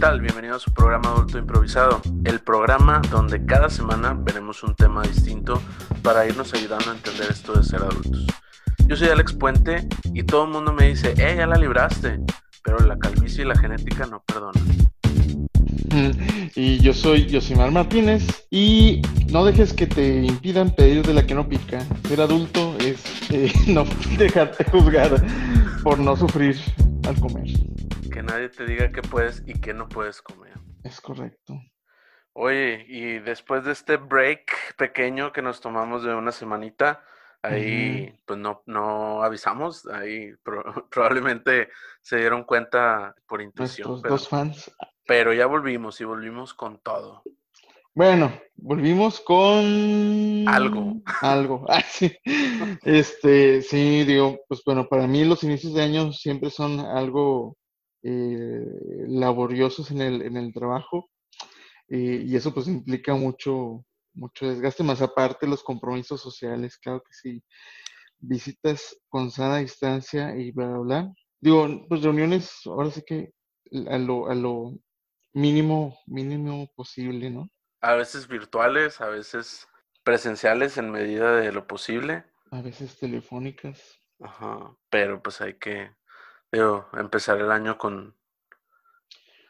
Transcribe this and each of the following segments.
tal? Bienvenido a su programa Adulto Improvisado, el programa donde cada semana veremos un tema distinto para irnos ayudando a entender esto de ser adultos. Yo soy Alex Puente y todo el mundo me dice, eh, ya la libraste, pero la calvicie y la genética no perdonan. Y yo soy Yosimar Martínez y no dejes que te impidan pedir de la que no pica. Ser adulto es eh, no dejarte juzgar por no sufrir al comer. Nadie te diga qué puedes y qué no puedes comer. Es correcto. Oye, y después de este break pequeño que nos tomamos de una semanita, ahí pues no, no avisamos, ahí probablemente se dieron cuenta por intuición. Pero, dos fans. Pero ya volvimos y volvimos con todo. Bueno, volvimos con algo. Algo. Ah, sí. Este, sí, digo, pues bueno, para mí los inicios de año siempre son algo eh, laboriosos en el, en el trabajo. Eh, y eso pues implica mucho, mucho desgaste, más aparte los compromisos sociales, claro que sí. Visitas con sana distancia y bla, bla, bla. Digo, pues reuniones, ahora sí que a lo, a lo mínimo, mínimo posible, ¿no? A veces virtuales, a veces presenciales en medida de lo posible. A veces telefónicas. Ajá, pero pues hay que, digo, empezar el año con,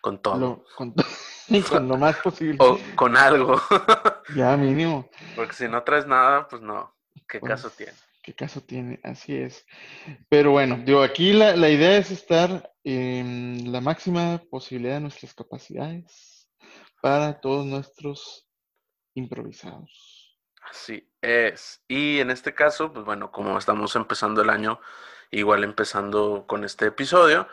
con todo. con, con lo más posible. O con algo. ya, mínimo. Porque si no traes nada, pues no. ¿Qué Pues, caso tiene? ¿Qué caso tiene? Así es. Pero bueno, digo, aquí la, la idea es estar en la máxima posibilidad de nuestras capacidades para todos nuestros improvisados. Así es. Y en este caso, pues bueno, como estamos empezando el año, igual empezando con este episodio,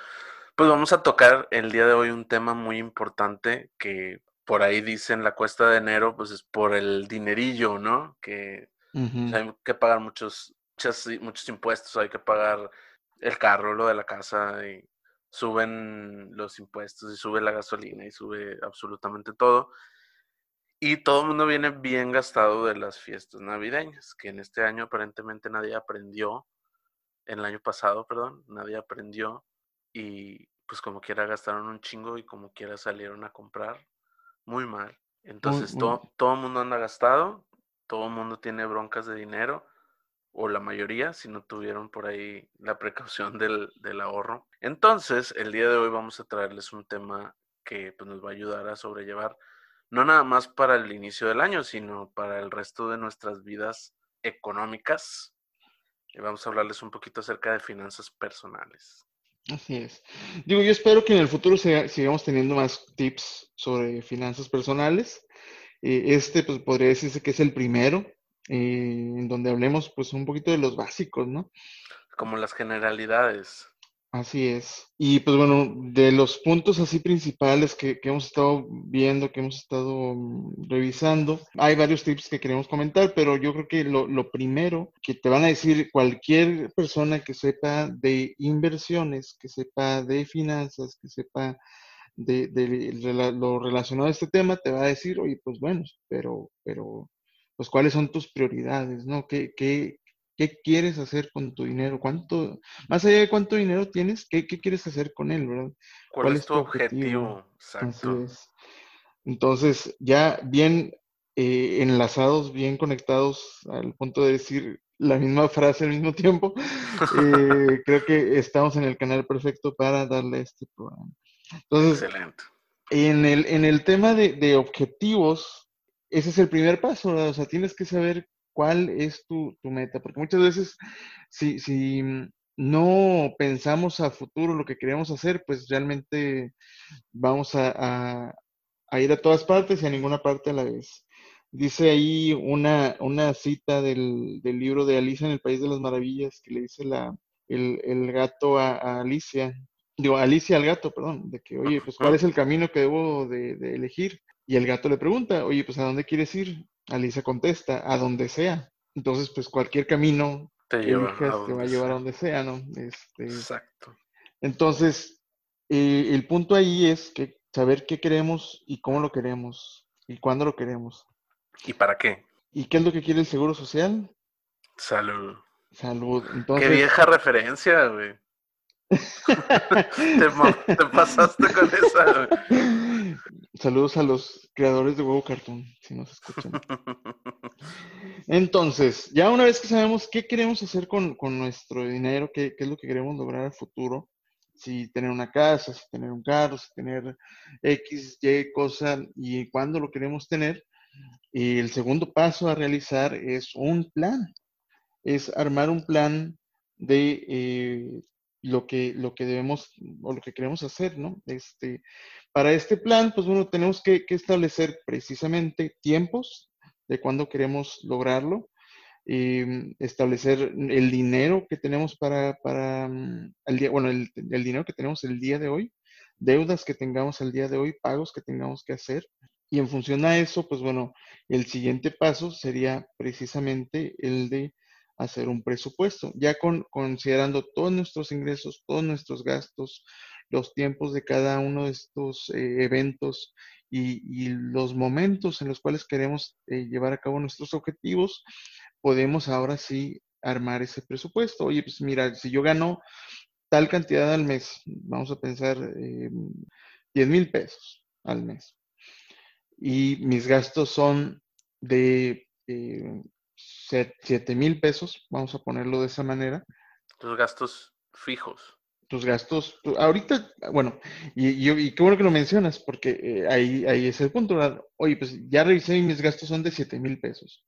pues vamos a tocar el día de hoy un tema muy importante que por ahí dicen la cuesta de enero, pues es por el dinerillo, ¿no? Que o sea, hay que pagar muchos, muchas- muchos impuestos, hay que pagar el carro, lo de la casa, y suben los impuestos y sube la gasolina y sube absolutamente todo. Y todo el mundo viene bien gastado de las fiestas navideñas, que en este año aparentemente nadie aprendió, en el año pasado, perdón, nadie aprendió y pues como quiera gastaron un chingo y como quiera salieron a comprar muy mal. Entonces muy- todo, todo el mundo anda gastado, todo el mundo tiene broncas de dinero, o la mayoría, si no tuvieron por ahí la precaución del, del ahorro. Entonces, el día de hoy vamos a traerles un tema que pues, nos va a ayudar a sobrellevar, no nada más para el inicio del año, sino para el resto de nuestras vidas económicas. Y vamos a hablarles un poquito acerca de finanzas personales. Así es. Digo, yo espero que en el futuro siga- sigamos teniendo más tips sobre finanzas personales. Eh, este, pues, podría decirse que es el primero, eh, en donde hablemos, pues, un poquito de los básicos, ¿no? Como las generalidades. Así es. Y pues bueno, de los puntos así principales que, que hemos estado viendo, que hemos estado mm, revisando, hay varios tips que queremos comentar, pero yo creo que lo, lo primero que te van a decir cualquier persona que sepa de inversiones, que sepa de finanzas, que sepa de, de lo relacionado a este tema, te va a decir, oye, pues bueno, pero, pero, pues cuáles son tus prioridades, ¿no? ¿Qué, qué, qué quieres hacer con tu dinero? ¿Cuánto, más allá de cuánto dinero tienes, qué, qué quieres hacer con él, verdad? ¿Cuál, es tu objetivo? Es. Entonces, ya bien eh, enlazados, bien conectados al punto de decir la misma frase al mismo tiempo, eh, creo que estamos en el canal perfecto para darle este programa. Entonces, Excelente. en el, en el tema de, de objetivos, ese es el primer paso, ¿verdad? O sea, tienes que saber cuál es tu, tu meta, porque muchas veces si, si no pensamos a futuro lo que queremos hacer, pues realmente vamos a, a- a ir a todas partes y a ninguna parte a la vez. Dice ahí una, una cita del, del libro de Alicia en el País de las Maravillas que le dice la, el, el gato a, a Alicia, digo, Alicia al gato, perdón, de que, oye, pues, ¿cuál es el camino que debo de, de elegir? Y el gato le pregunta, oye, pues, ¿a dónde quieres ir? Alicia contesta, a donde sea. Entonces, pues, cualquier camino Te que lleva a elijas te va a llevar a donde sea, ¿no? Este, Exacto. entonces, eh, el punto ahí es que saber qué queremos y cómo lo queremos y cuándo lo queremos. ¿Y para qué? ¿Y qué es lo que quiere el Seguro Social? Salud. Salud. Qué vieja referencia, güey. te, pasaste con esa. Saludos a los creadores de Huevo Cartoon, si nos escuchan. Entonces, ya una vez que sabemos qué queremos hacer con, nuestro dinero, qué, qué, es lo que queremos lograr al futuro, si tener una casa, si tener un carro, si tener X, Y cosa y cuándo lo queremos tener, y el segundo paso a realizar es un plan, es armar un plan de eh, lo, que, lo que debemos o lo que queremos hacer, ¿no? Este, para este plan, pues bueno, tenemos que, establecer precisamente tiempos de cuándo queremos lograrlo, em, establecer el dinero que tenemos para, para mm, el día, bueno, el, el, dinero que tenemos el día de hoy, deudas que tengamos el día de hoy, pagos que tengamos que hacer. Y en función a eso, pues bueno, el siguiente paso sería precisamente el de hacer un presupuesto, ya con, considerando todos nuestros ingresos, todos nuestros gastos, los tiempos de cada uno de estos eh, eventos y, los momentos en los cuales queremos eh, llevar a cabo nuestros objetivos, podemos ahora sí armar ese presupuesto. Oye, pues mira, si yo gano tal cantidad al mes, vamos a pensar 10 mil pesos al mes, y mis gastos son de eh, 7 mil pesos, vamos a ponerlo de esa manera. Tus gastos fijos. Tus gastos, ahorita, bueno, y, y, qué bueno que lo mencionas, porque eh, ahí, ahí es el punto, Oye, pues ya revisé y mis gastos son de 7 mil pesos.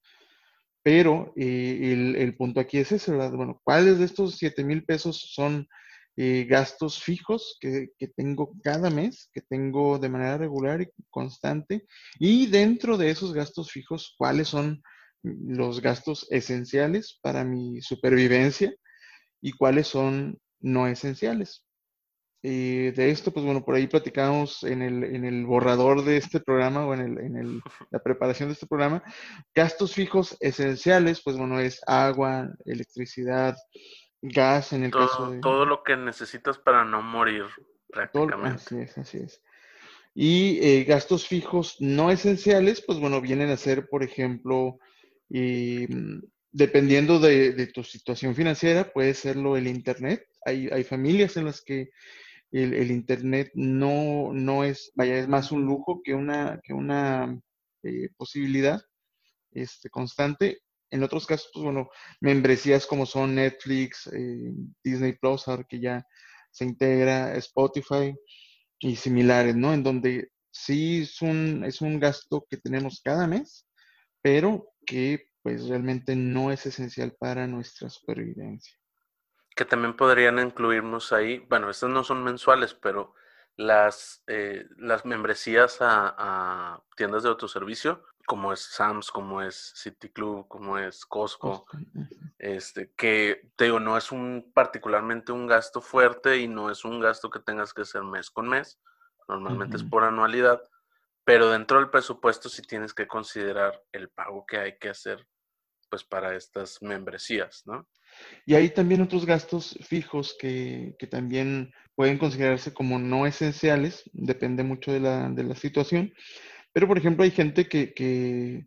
Pero eh, el, punto aquí es ese, ¿verdad? Bueno, ¿cuáles de estos 7 mil pesos son eh, gastos fijos que, que, tengo cada mes, que tengo de manera regular y constante? Y dentro de esos gastos fijos, ¿cuáles son los gastos esenciales para mi supervivencia y cuáles son no esenciales. Eh, de esto, pues bueno, por ahí platicamos en el, en el borrador de este programa o en, el, en el, la preparación de este programa. Gastos fijos esenciales, pues bueno, es agua, electricidad, gas en el caso de... Todo lo que necesitas para no morir prácticamente. así es, así es. Y eh, gastos fijos no esenciales, pues bueno, vienen a ser, por ejemplo, y mm, dependiendo de, tu situación financiera, puede serlo el Internet. Hay, hay familias en las que el, Internet no, no, es, vaya, es más un lujo que una, que una eh, posibilidad este, constante. En otros casos, pues bueno, membresías como son Netflix, eh, Disney Plus, que ya se integra, Spotify y similares, ¿no? En donde sí es un, es un gasto que tenemos cada mes, pero que pues realmente no es esencial para nuestra supervivencia. Que también podrían incluirnos ahí, bueno, estas no son mensuales, pero las, eh, las membresías a, tiendas de autoservicio, como es Sams, como es City Club, como es Costco, este, que te digo, no es un particularmente un gasto fuerte y no es un gasto que tengas que hacer mes con mes, normalmente es por anualidad, pero dentro del presupuesto sí tienes que considerar el pago que hay que hacer pues para estas membresías, ¿no? Y hay también otros gastos fijos que, también pueden considerarse como no esenciales, depende mucho de la, de la situación, pero por ejemplo hay gente que,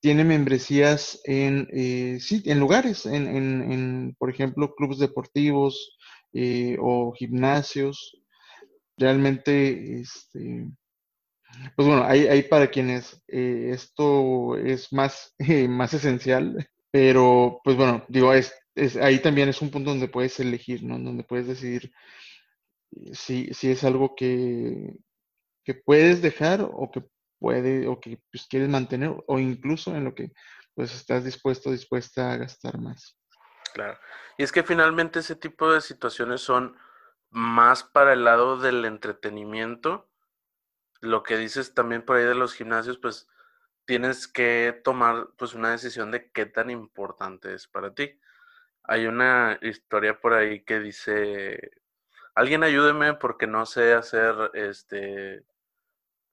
tiene membresías en, eh, en lugares, en, en, por ejemplo, clubes deportivos eh, o gimnasios. Realmente, este, pues bueno, hay, para quienes eh, esto es más, más esencial, pero pues bueno, digo, es, ahí también es un punto donde puedes elegir, ¿no? Donde puedes decidir si, si es algo que, que puedes dejar o que puede o que pues, quieres mantener o incluso en lo que pues estás dispuesto dispuesta a gastar más. Claro. Y es que finalmente ese tipo de situaciones son más para el lado del entretenimiento lo que dices también por ahí de los gimnasios, pues tienes que tomar pues una decisión de qué tan importante es para ti. Hay una historia por ahí que dice, alguien ayúdeme porque no sé hacer, este,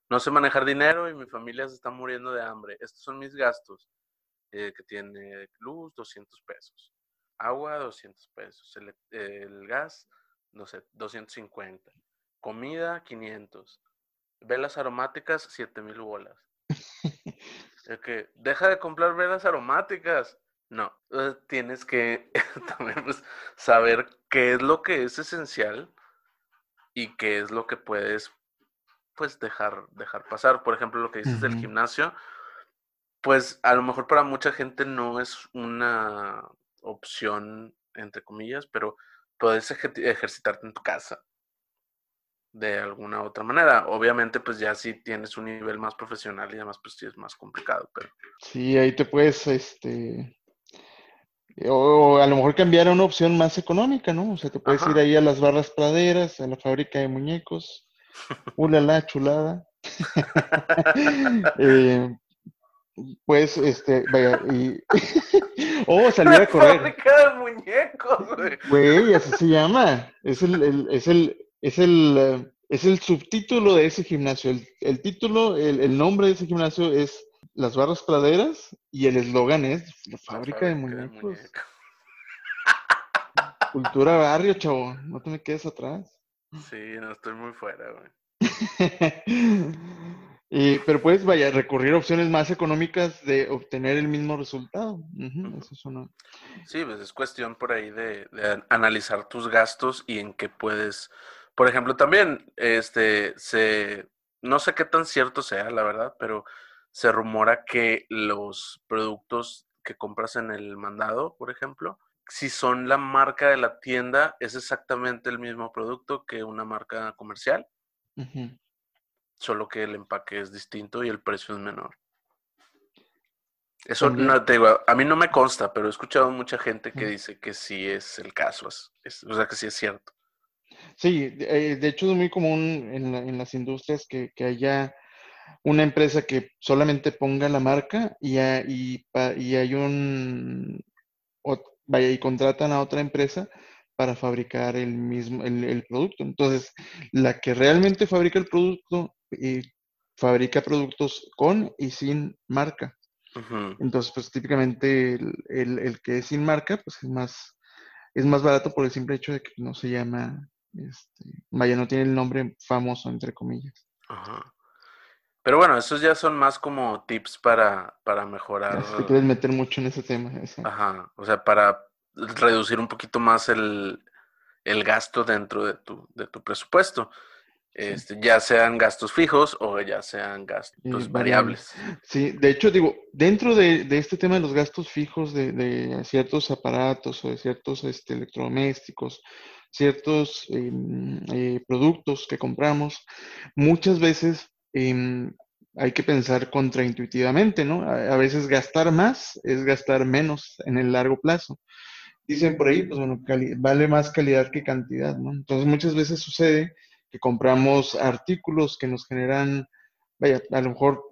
no sé manejar dinero y mi familia se está muriendo de hambre. Estos son mis gastos, eh, que tiene luz, 200 pesos, agua, 200 pesos, el, el gas, no sé, 250, comida, 500 velas aromáticas, 7000 bolas. Que deja de comprar velas aromáticas. No, eh, tienes que también pues, saber qué es lo que es esencial y qué es lo que puedes pues dejar, dejar pasar. Por ejemplo, lo que dices del gimnasio, pues a lo mejor para mucha gente no es una opción, entre comillas, pero puedes ejercitarte en tu casa de alguna otra manera. Obviamente, pues ya si tienes un nivel más profesional y además, pues sí es más complicado, pero... Sí, ahí te puedes, este... O a lo mejor cambiar a una opción más económica, ¿no? O sea, te puedes ir ahí a las barras praderas, a la fábrica de muñecos. la chulada. eh, pues, este, vaya, y... oh, salir a correr. Fábrica de muñecos, güey. Güey, así se llama. Es el, es el, es el, es el subtítulo de ese gimnasio. El, título, el, nombre de ese gimnasio es Las Barras Praderas y el eslogan es La Fábrica, de, muñecos. Cultura barrio, chavo. No te me quedes atrás. Sí, no estoy muy fuera, güey. y, pero puedes, vaya, recurrir a opciones más económicas de obtener el mismo resultado. Sí, pues es cuestión por ahí de, analizar tus gastos y en qué puedes. Por ejemplo, también, este, se, no sé qué tan cierto sea, la verdad, pero se rumora que los productos que compras en el mandado, por ejemplo, si son la marca de la tienda, es exactamente el mismo producto que una marca comercial. Solo que el empaque es distinto y el precio es menor. Eso no te digo, a mí no me consta, pero he escuchado mucha gente que dice que sí es el caso, es, o sea que sí es cierto. Sí, eh, de hecho es muy común en, las industrias que, haya una empresa que solamente ponga la marca y, y, y hay un, vaya, y contratan a otra empresa para fabricar el mismo, el, producto. Entonces, la que realmente fabrica el producto, eh, fabrica productos con y sin marca. Entonces, pues típicamente el, que es sin marca, pues es más, es más barato por el simple hecho de que no se llama, este, vaya, no tiene el nombre famoso, entre comillas. Pero bueno, esos ya son más como tips para, para mejorar. te puedes meter mucho en ese tema. Ajá, o sea, para reducir un poquito más el, gasto dentro de tu, de tu presupuesto. Este, ya sean gastos fijos o ya sean gastos variables. Sí, de hecho, digo, dentro de, este tema de los gastos fijos de, ciertos aparatos o de ciertos este, electrodomésticos, ciertos em, eh, productos que compramos, muchas veces em, hay que pensar contraintuitivamente, ¿no? a, veces gastar más es gastar menos en el largo plazo dicen por ahí, pues bueno, vale más calidad que cantidad, ¿no? Entonces muchas veces sucede que compramos artículos que nos generan, vaya, a lo mejor,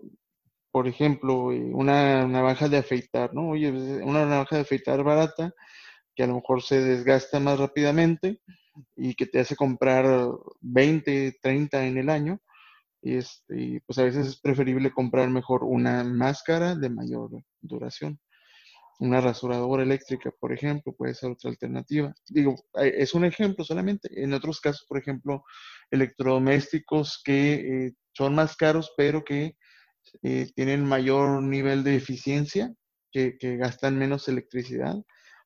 por ejemplo, eh, una navaja de afeitar, ¿no? Oye, pues, una navaja de afeitar barata que a lo mejor se desgasta más rápidamente y que te hace comprar 20, 30 en el año. Y este, pues a veces es preferible comprar mejor una máscara de mayor duración. Una rasuradora eléctrica, por ejemplo, puede ser otra alternativa. Digo, es un ejemplo solamente. En otros casos, por ejemplo, electrodomésticos que eh, son más caros, pero que eh, tienen mayor nivel de eficiencia, que, gastan menos electricidad,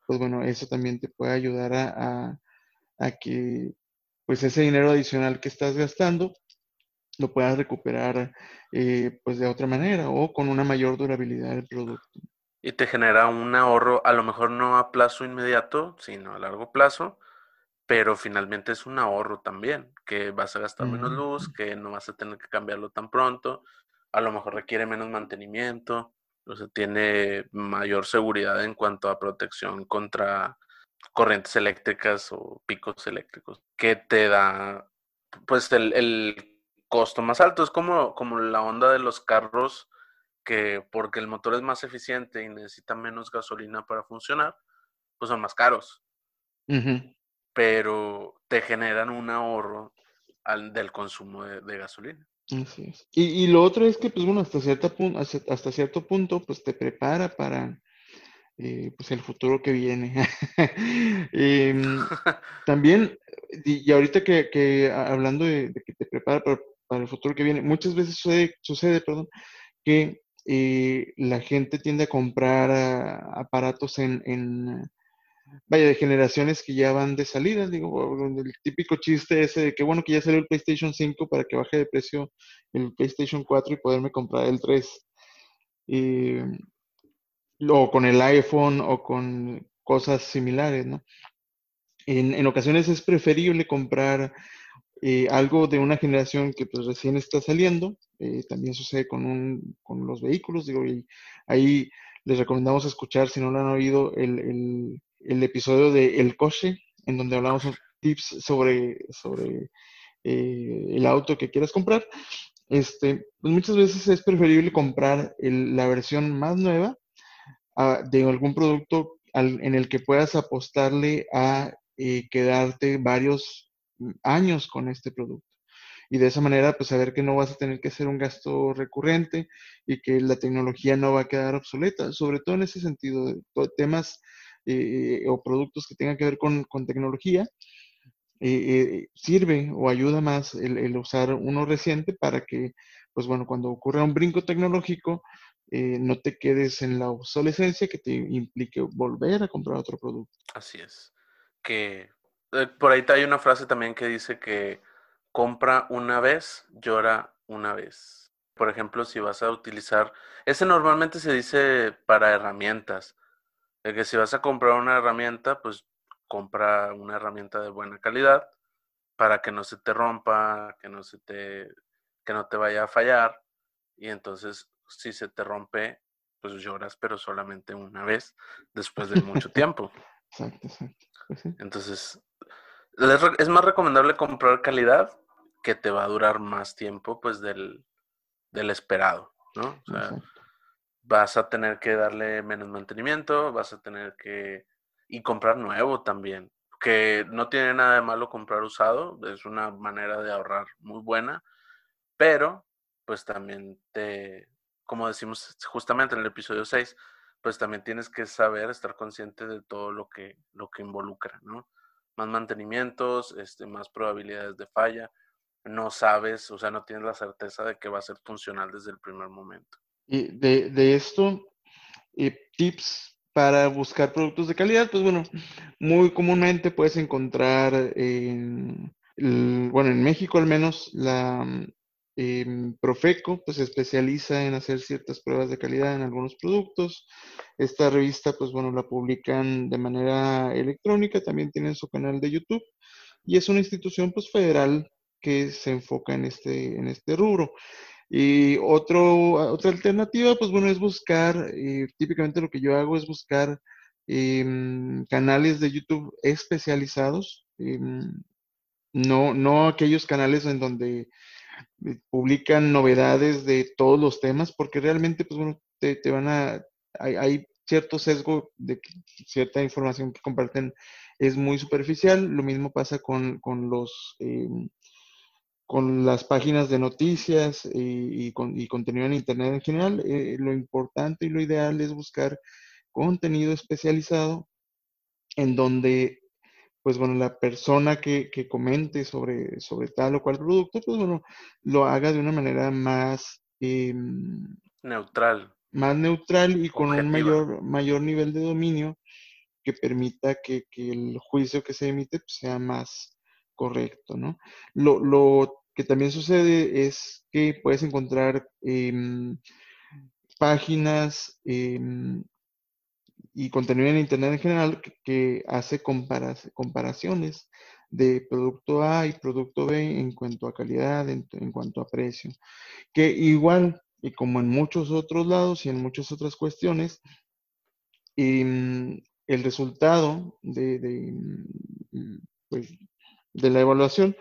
pues bueno, eso también te puede ayudar a, que pues ese dinero adicional que estás gastando lo puedas recuperar eh, pues de otra manera o con una mayor durabilidad del producto. Y te genera un ahorro, a lo mejor no a plazo inmediato, sino a largo plazo, pero finalmente es un ahorro también, que vas a gastar menos luz, que no vas a tener que cambiarlo tan pronto, a lo mejor requiere menos mantenimiento, o sea, tiene mayor seguridad en cuanto a protección contra corrientes eléctricas o picos eléctricos, que te da pues el, el costo más alto. Es como, como la onda de los carros que porque el motor es más eficiente y necesita menos gasolina para funcionar, pues son más caros. Pero te generan un ahorro al, del consumo de, gasolina. Así es. Y, lo otro es que, pues bueno, hasta, cierta, hasta cierto punto, pues te prepara para eh, pues el futuro que viene. Em, también, y, ahorita que, hablando de, que te prepara para, el futuro que viene, muchas veces sucede, sucede perdón, que eh, la gente tiende a comprar aparatos en, en, vaya, de generaciones que ya van de salida. Digo, el típico chiste ese de que bueno que ya salió el PlayStation 5 para que baje de precio el PlayStation 4 y poderme comprar el 3. o con el iPhone o con cosas similares, ¿no? En, en ocasiones es preferible comprar eh, algo de una generación que pues recién está saliendo, eh, también sucede con, un, con los vehículos, digo, y ahí les recomendamos escuchar, si no lo han oído, el, episodio de El Coche, en donde hablamos tips sobre, sobre eh, el auto que quieras comprar. Este, pues muchas veces es preferible comprar la versión más nueva ah, de algún producto en el que puedas apostarle a quedarte varios años con este producto. Y de esa manera, pues saber que no vas a tener que hacer un gasto recurrente y que la tecnología no va a quedar obsoleta, sobre todo en ese sentido, de temas eh, o productos que tengan que ver con, tecnología, eh, eh, sirve o ayuda más el, usar uno reciente para que, pues bueno, cuando ocurra un brinco tecnológico, no te quedes en la obsolescencia que te implique volver a comprar otro producto. Así es. Que por ahí hay una frase también que dice que compra una vez, llora una vez. Por ejemplo, si vas a utilizar, ese normalmente se dice para herramientas, de que si vas a comprar una herramienta, pues compra una herramienta de buena calidad para que no se te rompa, que no se te, que no te vaya a fallar. Y entonces, si se te rompe, pues lloras, pero solamente una vez después de mucho tiempo. Exacto, exacto. Pues entonces, es más recomendable comprar calidad que te va a durar más tiempo, pues, del, del esperado, ¿no? O sea, vas a tener que darle menos mantenimiento, vas a tener que... y comprar nuevo también, que no tiene nada de malo comprar usado, es una manera de ahorrar muy buena, pero pues también te, como decimos justamente en el episodio 6, pues también tienes que saber, estar consciente de todo lo que, lo que involucra, ¿no? más mantenimientos, este, más probabilidades de falla. No sabes, o sea, no tienes la certeza de que va a ser funcional desde el primer momento. De, de esto, eh, tips para buscar productos de calidad, pues bueno, muy comúnmente puedes encontrar en, bueno, en México al menos, la eh, Profeco pues se especializa en hacer ciertas pruebas de calidad en algunos productos. Esta revista, pues bueno, la publican de manera electrónica, también tienen su canal de YouTube y es una institución pues federal que se enfoca en este, en este rubro. Y otro, otra alternativa, pues bueno, es buscar, eh, típicamente lo que yo hago es buscar em, canales de YouTube especializados, em, no, no aquellos canales en donde eh, publican novedades de todos los temas, porque realmente, pues bueno, te, te van a, hay, cierto sesgo de que cierta información que comparten es muy superficial. Lo mismo pasa con, con los em, con las páginas de noticias y, con, y, contenido en Internet en general. Eh, lo importante y lo ideal es buscar contenido especializado en donde pues bueno, la persona que, que, comente sobre, sobre tal o cual producto, pues bueno, lo haga de una manera más em, neutral. Más neutral y con un mayor, mayor nivel de dominio que permita que, que el juicio que se emite pues, sea más correcto, ¿no? Lo, lo, que también sucede es que puedes encontrar em, páginas em, y contenido en Internet en general que, hace comparaciones de producto A y producto B en cuanto a calidad, en, cuanto a precio. Que igual, y como en muchos otros lados y en muchas otras cuestiones, em, el resultado de, de, pues, de la evaluación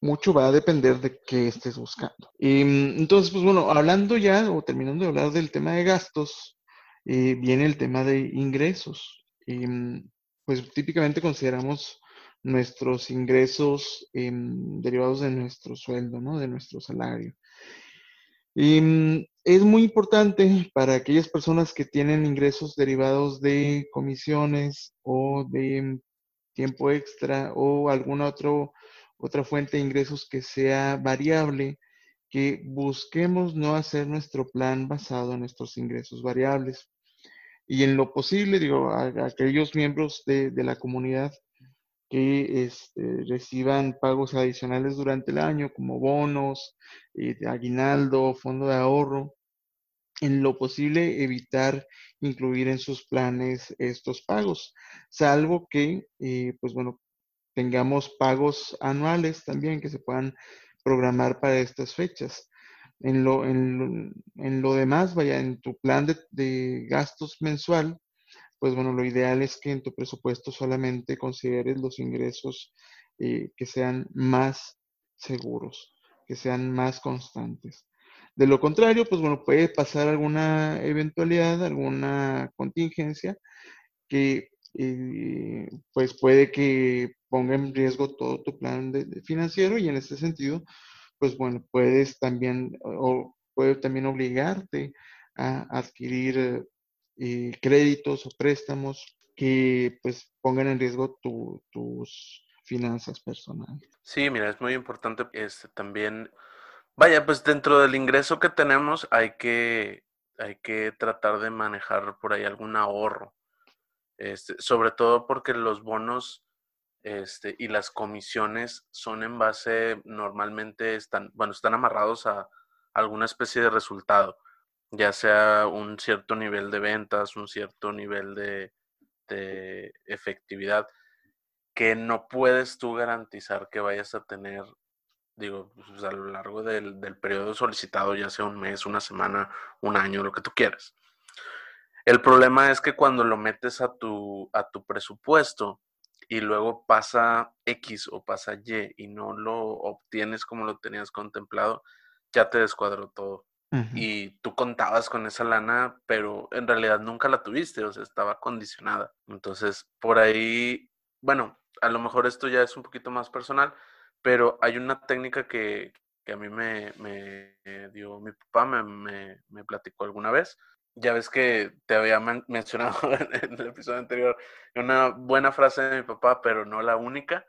mucho va a depender de qué estés buscando. Em, entonces, pues bueno, hablando ya o terminando de hablar del tema de gastos, eh, viene el tema de ingresos. Em, pues típicamente consideramos nuestros ingresos em, derivados de nuestro sueldo, ¿no? De nuestro salario. Em, es muy importante para aquellas personas que tienen ingresos derivados de comisiones o de tiempo extra o alguna otro, otra fuente de ingresos que sea variable, que busquemos no hacer nuestro plan basado en nuestros ingresos variables. Y en lo posible, digo, a, aquellos miembros de, la comunidad que este, reciban pagos adicionales durante el año, como bonos, eh, aguinaldo, fondo de ahorro, en lo posible evitar incluir en sus planes estos pagos, salvo que, eh, pues bueno, tengamos pagos anuales también que se puedan programar para estas fechas. En lo, en, lo demás, vaya, en tu plan de, gastos mensual, pues bueno, lo ideal es que en tu presupuesto solamente consideres los ingresos eh, que sean más seguros, que sean más constantes. De lo contrario, pues bueno, puede pasar alguna eventualidad, alguna contingencia que eh, pues puede que ponga en riesgo todo tu plan financiero y en este sentido, pues bueno, puedes también o puede también obligarte a adquirir eh, créditos o préstamos que pues pongan en riesgo tus finanzas personales. Sí, mira, es muy importante este, también Vaya, pues dentro del ingreso que tenemos hay que, hay que tratar de manejar por ahí algún ahorro. Este, sobre todo porque los bonos este, y las comisiones son en base, normalmente están, bueno, están amarrados a alguna especie de resultado, ya sea un cierto nivel de ventas, un cierto nivel de, de efectividad, que no puedes tú garantizar que vayas a tener digo, pues, a lo largo del, periodo solicitado, ya sea un mes, una semana, un año, lo que tú quieras. El problema es que cuando lo metes a tu, a tu presupuesto y luego pasa X o pasa Y y no lo obtienes como lo tenías contemplado, ya te descuadró todo. Y tú contabas con esa lana, pero en realidad nunca la tuviste, o sea, estaba condicionada. Entonces, por ahí, bueno, a lo mejor esto ya es un poquito más personal, pero hay una técnica que, a mí me, dio mi papá, me, me, platicó alguna vez. Ya ves que te había mencionado en el episodio anterior una buena frase de mi papá, pero no la única.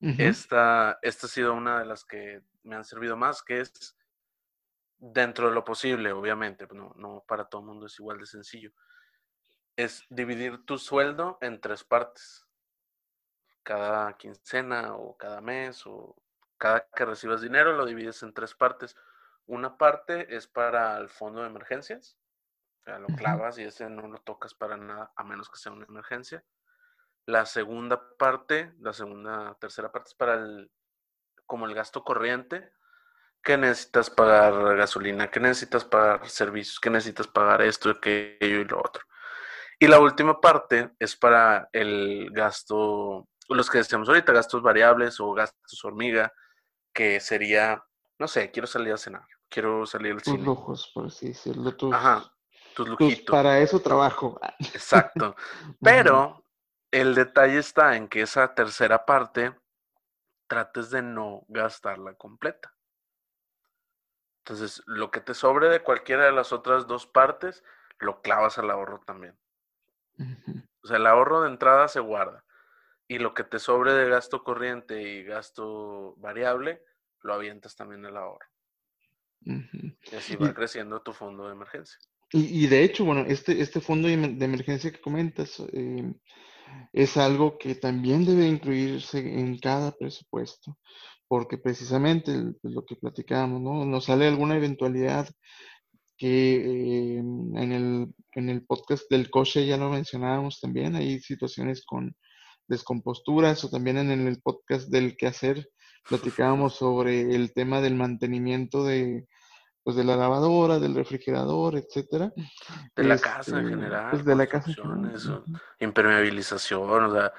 esta, esta ha sido una de las que me han servido más, que es dentro de lo posible, obviamente, no, no para todo el mundo es igual de sencillo, es dividir tu sueldo en tres partes cada quincena o cada mes o cada que recibas dinero lo divides en tres partes. Una parte es para el fondo de emergencias, o sea, lo clavas y ese no lo tocas para nada a menos que sea una emergencia. La segunda parte, la segunda, tercera parte es para el, como el gasto corriente, que necesitas pagar gasolina, que necesitas pagar servicios, que necesitas pagar esto, aquello y lo otro. Y la última parte es para el gasto los que decíamos ahorita, gastos variables o gastos hormiga, que sería, no sé, quiero salir a cenar, quiero salir al tus lujos, por así decirlo. Tus, Ajá, tus lujitos. para eso trabajo. Exacto. Pero el detalle está en que esa tercera parte trates de no gastarla completa. Entonces, lo que te sobre de cualquiera de las otras dos partes, lo clavas al ahorro también. O sea, el ahorro de entrada se guarda y lo que te sobre de gasto corriente y gasto variable, lo avientas también el ahorro. Y así va creciendo tu fondo de emergencia. Y, de hecho, bueno, este, este fondo de emergencia que comentas eh, es algo que también debe incluirse en cada presupuesto, porque precisamente pues, lo que platicábamos, ¿no? Nos sale alguna eventualidad que eh, en, el, en el podcast del coche ya lo mencionábamos también, hay situaciones con descomposturas o también en el podcast del quehacer platicábamos sobre el tema del mantenimiento de pues de la lavadora, del refrigerador, etcétera. De la casa en este, general. Pues de la casa Impermeabilización, o sea,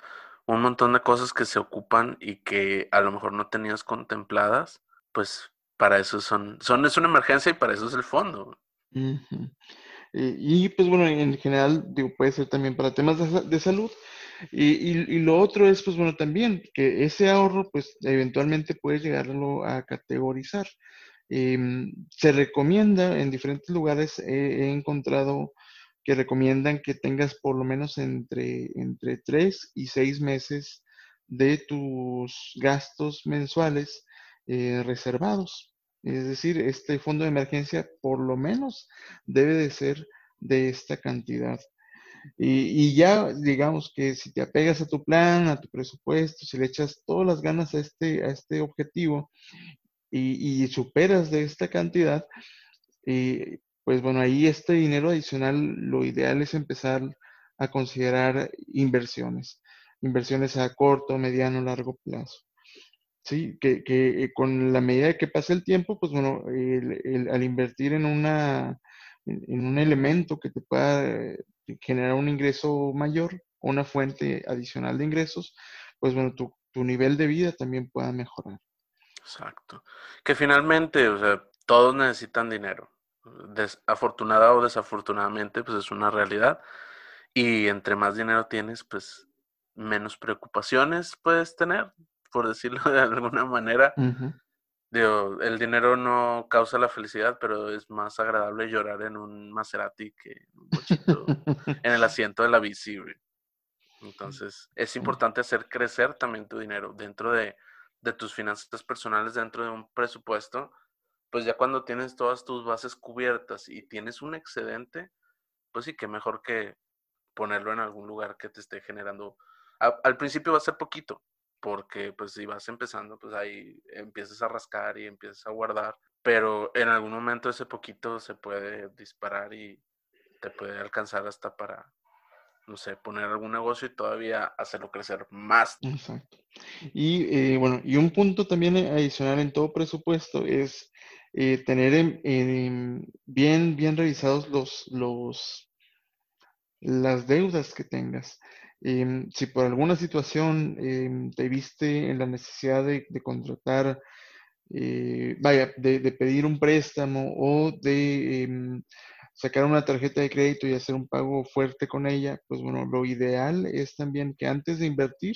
un montón de cosas que se ocupan y que a lo mejor no tenías contempladas, pues para eso son, son es una emergencia y para eso es el fondo. y, pues bueno, en general, digo, puede ser también para temas de, de salud, y, lo otro es, pues bueno, también que ese ahorro, pues eventualmente puedes llegarlo a categorizar. Em, se recomienda en diferentes lugares, he encontrado que recomiendan que tengas por lo menos entre, entre 3 y 6 meses de tus gastos mensuales eh, reservados. Es decir, este fondo de emergencia por lo menos debe de ser de esta cantidad. Y, ya, digamos que si te apegas a tu plan, a tu presupuesto, si le echas todas las ganas a este, a este objetivo y, superas de esta cantidad, eh, pues bueno, ahí este dinero adicional, lo ideal es empezar a considerar inversiones, inversiones a corto, mediano, largo plazo. Sí, que, que con la medida que pase el tiempo, pues bueno, al invertir en una en un elemento que te pueda eh, generar un ingreso mayor, una fuente adicional de ingresos, pues bueno, tu, nivel de vida también pueda mejorar. Exacto. Que finalmente, o sea, todos necesitan dinero. Desafortunada o desafortunadamente, pues es una realidad. Y entre más dinero tienes, pues menos preocupaciones puedes tener, por decirlo de alguna manera. Digo, el dinero no causa la felicidad, pero es más agradable llorar en un Maserati que en un bochito, en el asiento de la bici. Entonces, es importante hacer crecer también tu dinero dentro de, de tus finanzas personales, dentro de un presupuesto. Pues ya cuando tienes todas tus bases cubiertas y tienes un excedente, pues sí que mejor que ponerlo en algún lugar que te esté generando. al principio va a ser poquito, porque pues si vas empezando, pues ahí empiezas a rascar y empiezas a guardar, pero en algún momento ese poquito se puede disparar y te puede alcanzar hasta para, no sé, poner algún negocio y todavía hacerlo crecer más. Exacto. Y eh, bueno, y un punto también adicional en todo presupuesto es eh, tener bien, bien revisados los, los, las deudas que tengas. Em, si por alguna situación em, te viste en la necesidad de, contratar, eh, vaya, de, pedir un préstamo o de em, sacar una tarjeta de crédito y hacer un pago fuerte con ella, pues bueno, lo ideal es también que antes de invertir,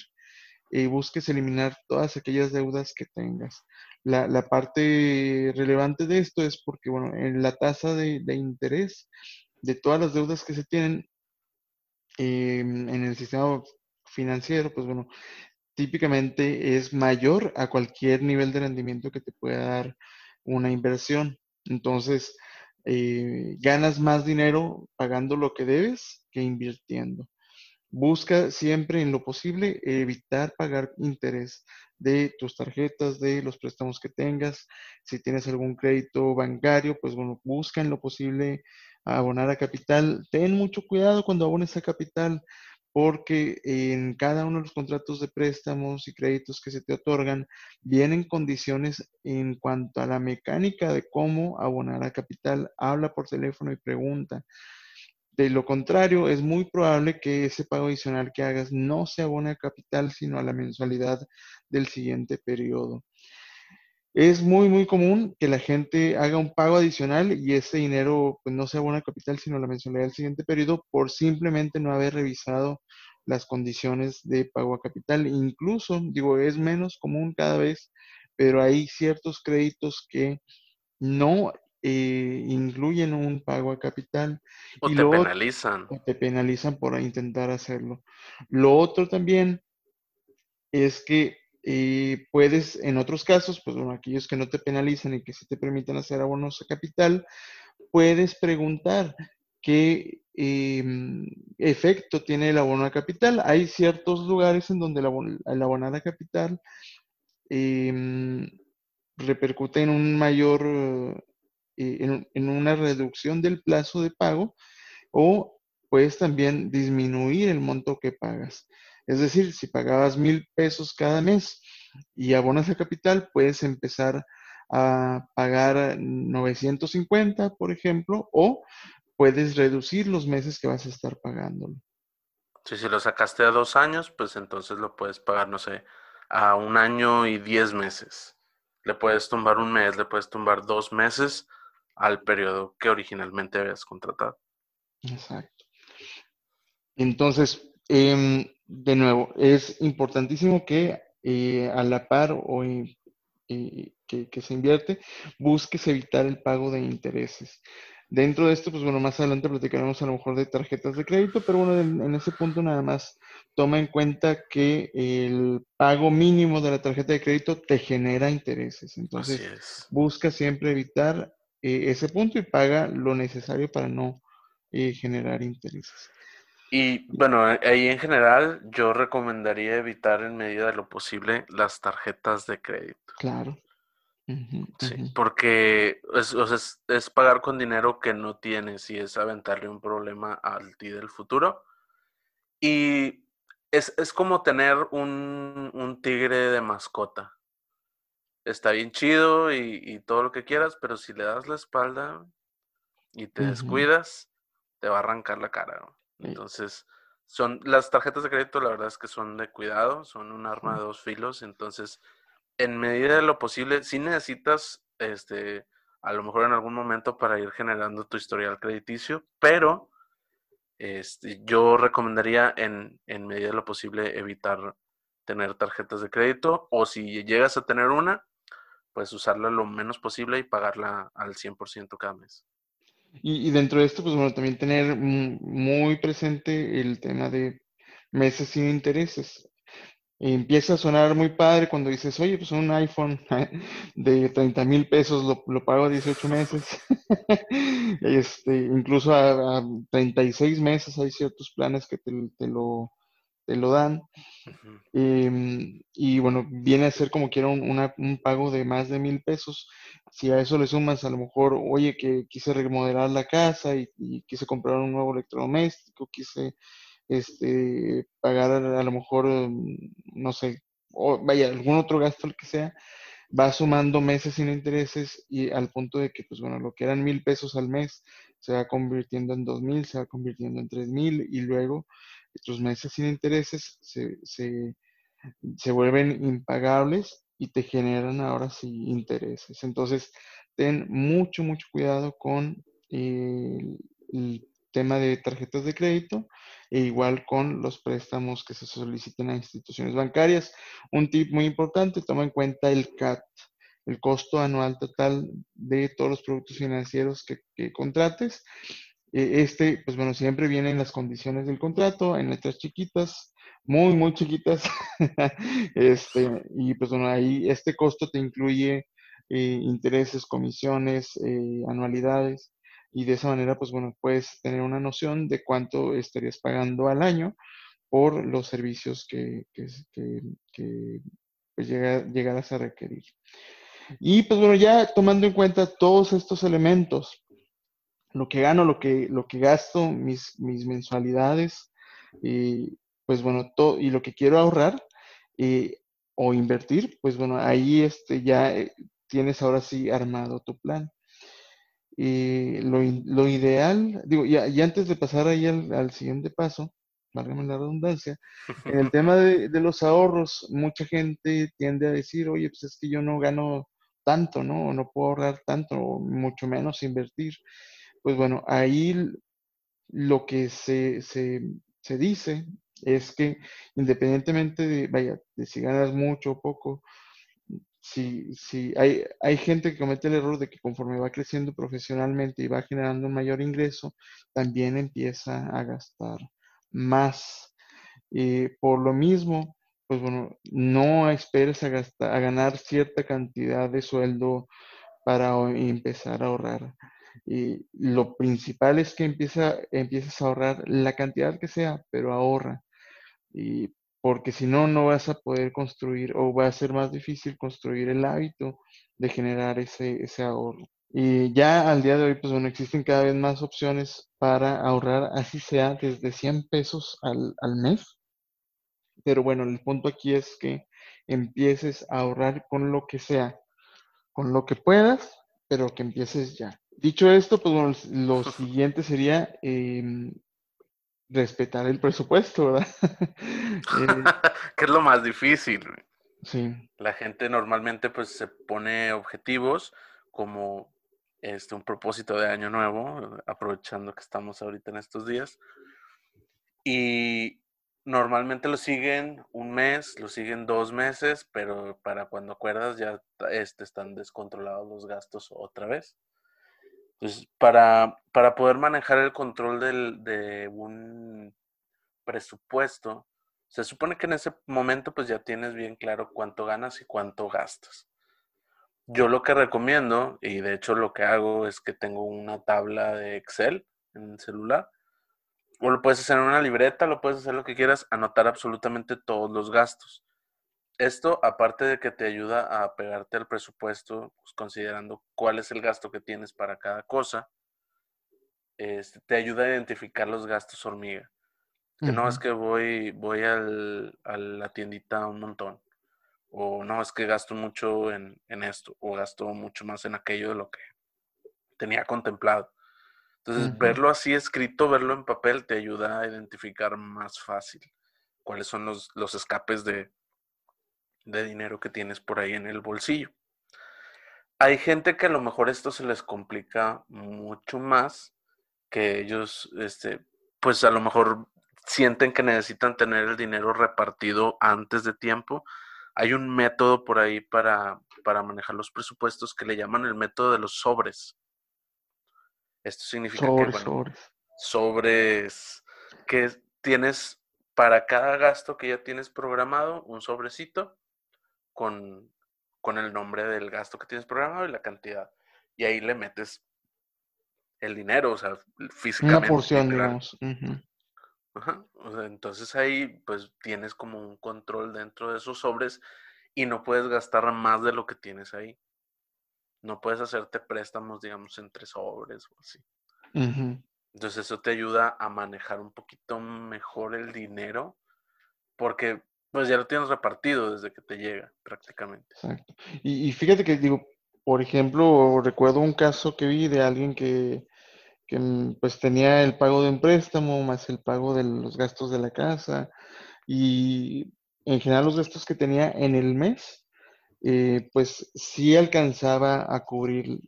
eh, busques eliminar todas aquellas deudas que tengas. La, parte relevante de esto es porque, bueno, en la tasa de, de interés de todas las deudas que se tienen Em, en el sistema financiero, pues bueno, típicamente es mayor a cualquier nivel de rendimiento que te pueda dar una inversión. Entonces, eh, ganas más dinero pagando lo que debes que invirtiendo. Busca siempre en lo posible evitar pagar interés de tus tarjetas, de los préstamos que tengas. Si tienes algún crédito bancario, pues bueno, busca en lo posible abonar a capital. Ten mucho cuidado cuando abones a capital porque en cada uno de los contratos de préstamos y créditos que se te otorgan vienen condiciones en cuanto a la mecánica de cómo abonar a capital. Habla por teléfono y pregunta. De lo contrario, es muy probable que ese pago adicional que hagas no se abone a capital, sino a la mensualidad del siguiente periodo. Es muy, muy común que la gente haga un pago adicional y ese dinero pues, no sea buena capital, sino la mensualidad del siguiente periodo por simplemente no haber revisado las condiciones de pago a capital. Incluso, digo, es menos común cada vez, pero hay ciertos créditos que no eh, incluyen un pago a capital. O te penalizan. O te penalizan por intentar hacerlo. Lo otro también es que y puedes, en otros casos, pues bueno, aquellos que no te penalizan y que sí te permiten hacer abonos a capital, puedes preguntar qué em, efecto tiene el abono a capital. Hay ciertos lugares en donde el, abonar a capital em, repercute en un mayor, eh, en una reducción del plazo de pago o puedes también disminuir el monto que pagas. Es decir, si pagabas mil pesos cada mes y abonas a capital, puedes empezar a pagar 950, por ejemplo, o puedes reducir los meses que vas a estar pagándolo. Sí, si lo sacaste a dos años, pues entonces lo puedes pagar, no sé, a un año y diez meses. Le puedes tumbar un mes, le puedes tumbar dos meses al periodo que originalmente habías contratado. Exacto. Entonces, eh, de nuevo, es importantísimo que eh, a la par o que, se invierte, busques evitar el pago de intereses. Dentro de esto, pues bueno, más adelante platicaremos a lo mejor de tarjetas de crédito, pero bueno, en, en ese punto nada más toma en cuenta que el pago mínimo de la tarjeta de crédito te genera intereses. Entonces, busca siempre evitar eh, ese punto y paga lo necesario para no eh, generar intereses. Y bueno, a- ahí en general yo recomendaría evitar en medida de lo posible las tarjetas de crédito. Claro. Sí, porque es, o sea, es, es pagar con dinero que no tienes y es aventarle un problema al ti del futuro. Y es, es como tener un, un tigre de mascota. Está bien chido y, y todo lo que quieras, pero si le das la espalda y te descuidas, te va a arrancar la cara. ¿no? Entonces, son las tarjetas de crédito, la verdad es que son de cuidado, son un arma de dos filos. Entonces, en medida de lo posible, si necesitas, este, a lo mejor en algún momento para ir generando tu historial crediticio, pero este, yo recomendaría en, en medida de lo posible evitar tener tarjetas de crédito o si llegas a tener una, pues usarla lo menos posible y pagarla al 100% cada mes. Y, dentro de esto, pues bueno, también tener muy presente el tema de meses sin intereses. Empieza a sonar muy padre cuando dices, oye, pues un iPhone de 30 mil pesos lo, pago a 18 meses. Este, incluso a, a 36 meses hay ciertos planes que te lo, te lo dan. Em, y bueno, viene a ser como quiera un, una- un pago de más de mil pesos. Si a eso le sumas a lo mejor, oye, que quise remodelar la casa y, y quise comprar un nuevo electrodoméstico, quise este, pagar a, a lo mejor, em, no sé, o vaya, algún otro gasto, el que sea, va sumando meses sin intereses y al punto de que, pues bueno, lo que eran mil pesos al mes se va convirtiendo en dos mil, se va convirtiendo en tres mil y luego tus meses sin intereses se, se, se vuelven impagables y te generan ahora sí intereses. Entonces, ten mucho, mucho cuidado con el, el tema de tarjetas de crédito e igual con los préstamos que se soliciten a instituciones bancarias. Un tip muy importante, toma en cuenta el CAT, el costo anual total de todos los productos financieros que, que contrates. Eh, Este, pues bueno, siempre viene en las condiciones del contrato, en letras chiquitas, muy, muy chiquitas. Este, y pues bueno, ahí este costo te incluye eh, intereses, comisiones, eh, anualidades. Y de esa manera, pues bueno, puedes tener una noción de cuánto estarías pagando al año por los servicios que, que, que, que pues llega, llegarás a requerir. Y pues bueno, ya tomando en cuenta todos estos elementos, lo que gano, lo que, lo que gasto, mis, mis mensualidades, y pues bueno, todo, y lo que quiero ahorrar eh, o invertir, pues bueno, ahí este, ya eh, tienes ahora sí armado tu plan. Y lo, lo ideal, digo, y, y antes de pasar ahí al, al siguiente paso, válgame la redundancia, en el tema de, de los ahorros, mucha gente tiende a decir, oye, pues es que yo no gano tanto, ¿no? O no puedo ahorrar tanto, o mucho menos invertir. Pues bueno, ahí lo que se, se, se dice es que independientemente de, vaya, de si ganas mucho o poco, si, si hay, hay gente que comete el error de que conforme va creciendo profesionalmente y va generando un mayor ingreso, también empieza a gastar más. Y por lo mismo, pues bueno, no esperes a gastar, a ganar cierta cantidad de sueldo para empezar a ahorrar. Y lo principal es que empieza, empieces a ahorrar la cantidad que sea, pero ahorra. Y porque si no, no vas a poder construir o va a ser más difícil construir el hábito de generar ese, ese ahorro. Y ya al día de hoy, pues bueno, existen cada vez más opciones para ahorrar, así sea desde 100 pesos al, al mes. Pero bueno, el punto aquí es que empieces a ahorrar con lo que sea, con lo que puedas, pero que empieces ya. Dicho esto, pues bueno, lo siguiente sería em, respetar el presupuesto, ¿verdad? Eh, que es lo más difícil. sí, La gente normalmente pues se pone objetivos como este un propósito de año nuevo, aprovechando que estamos ahorita en estos días. Y normalmente lo siguen un mes, lo siguen dos meses, pero para cuando acuerdas ya este, están descontrolados los gastos otra vez. Entonces, para, para poder manejar el control del, de un presupuesto, se supone que en ese momento pues ya tienes bien claro cuánto ganas y cuánto gastas. Yo lo que recomiendo, y de hecho lo que hago es que tengo una tabla de Excel en el celular, o lo puedes hacer en una libreta, lo puedes hacer lo que quieras, anotar absolutamente todos los gastos. Esto, aparte de que te ayuda a pegarte al presupuesto, pues, considerando cuál es el gasto que tienes para cada cosa, este, te ayuda a identificar los gastos hormiga. Que no es que voy, voy al, a la tiendita un montón. O no, es que gasto mucho en, esto. O gasto mucho más en aquello de lo que tenía contemplado. Entonces, verlo así escrito, verlo en papel, te ayuda a identificar más fácil cuáles son los, los escapes de, de dinero que tienes por ahí en el bolsillo. Hay gente que a lo mejor esto se les complica mucho más, que ellos, este, pues a lo mejor sienten que necesitan tener el dinero repartido antes de tiempo. Hay un método por ahí para, para manejar los presupuestos que le llaman el método de los sobres. Esto significa que sobres. sobres que tienes para cada gasto que ya tienes programado, un sobrecito con, con el nombre del gasto que tienes programado y la cantidad. Y ahí le metes el dinero, o sea, físicamente. Una porción, digamos. entonces ahí pues tienes como un control dentro de esos sobres y no puedes gastar más de lo que tienes ahí. No puedes hacerte préstamos, digamos, entre sobres o así. Entonces eso te ayuda a manejar un poquito mejor el dinero porque pues ya lo tienes repartido desde que te llega prácticamente. Exacto. Y, fíjate que digo, por ejemplo, recuerdo un caso que vi de alguien que, mm, pues tenía el pago de un préstamo más el pago de los gastos de la casa y en general los gastos que tenía en el mes, eh, pues sí alcanzaba a cubrir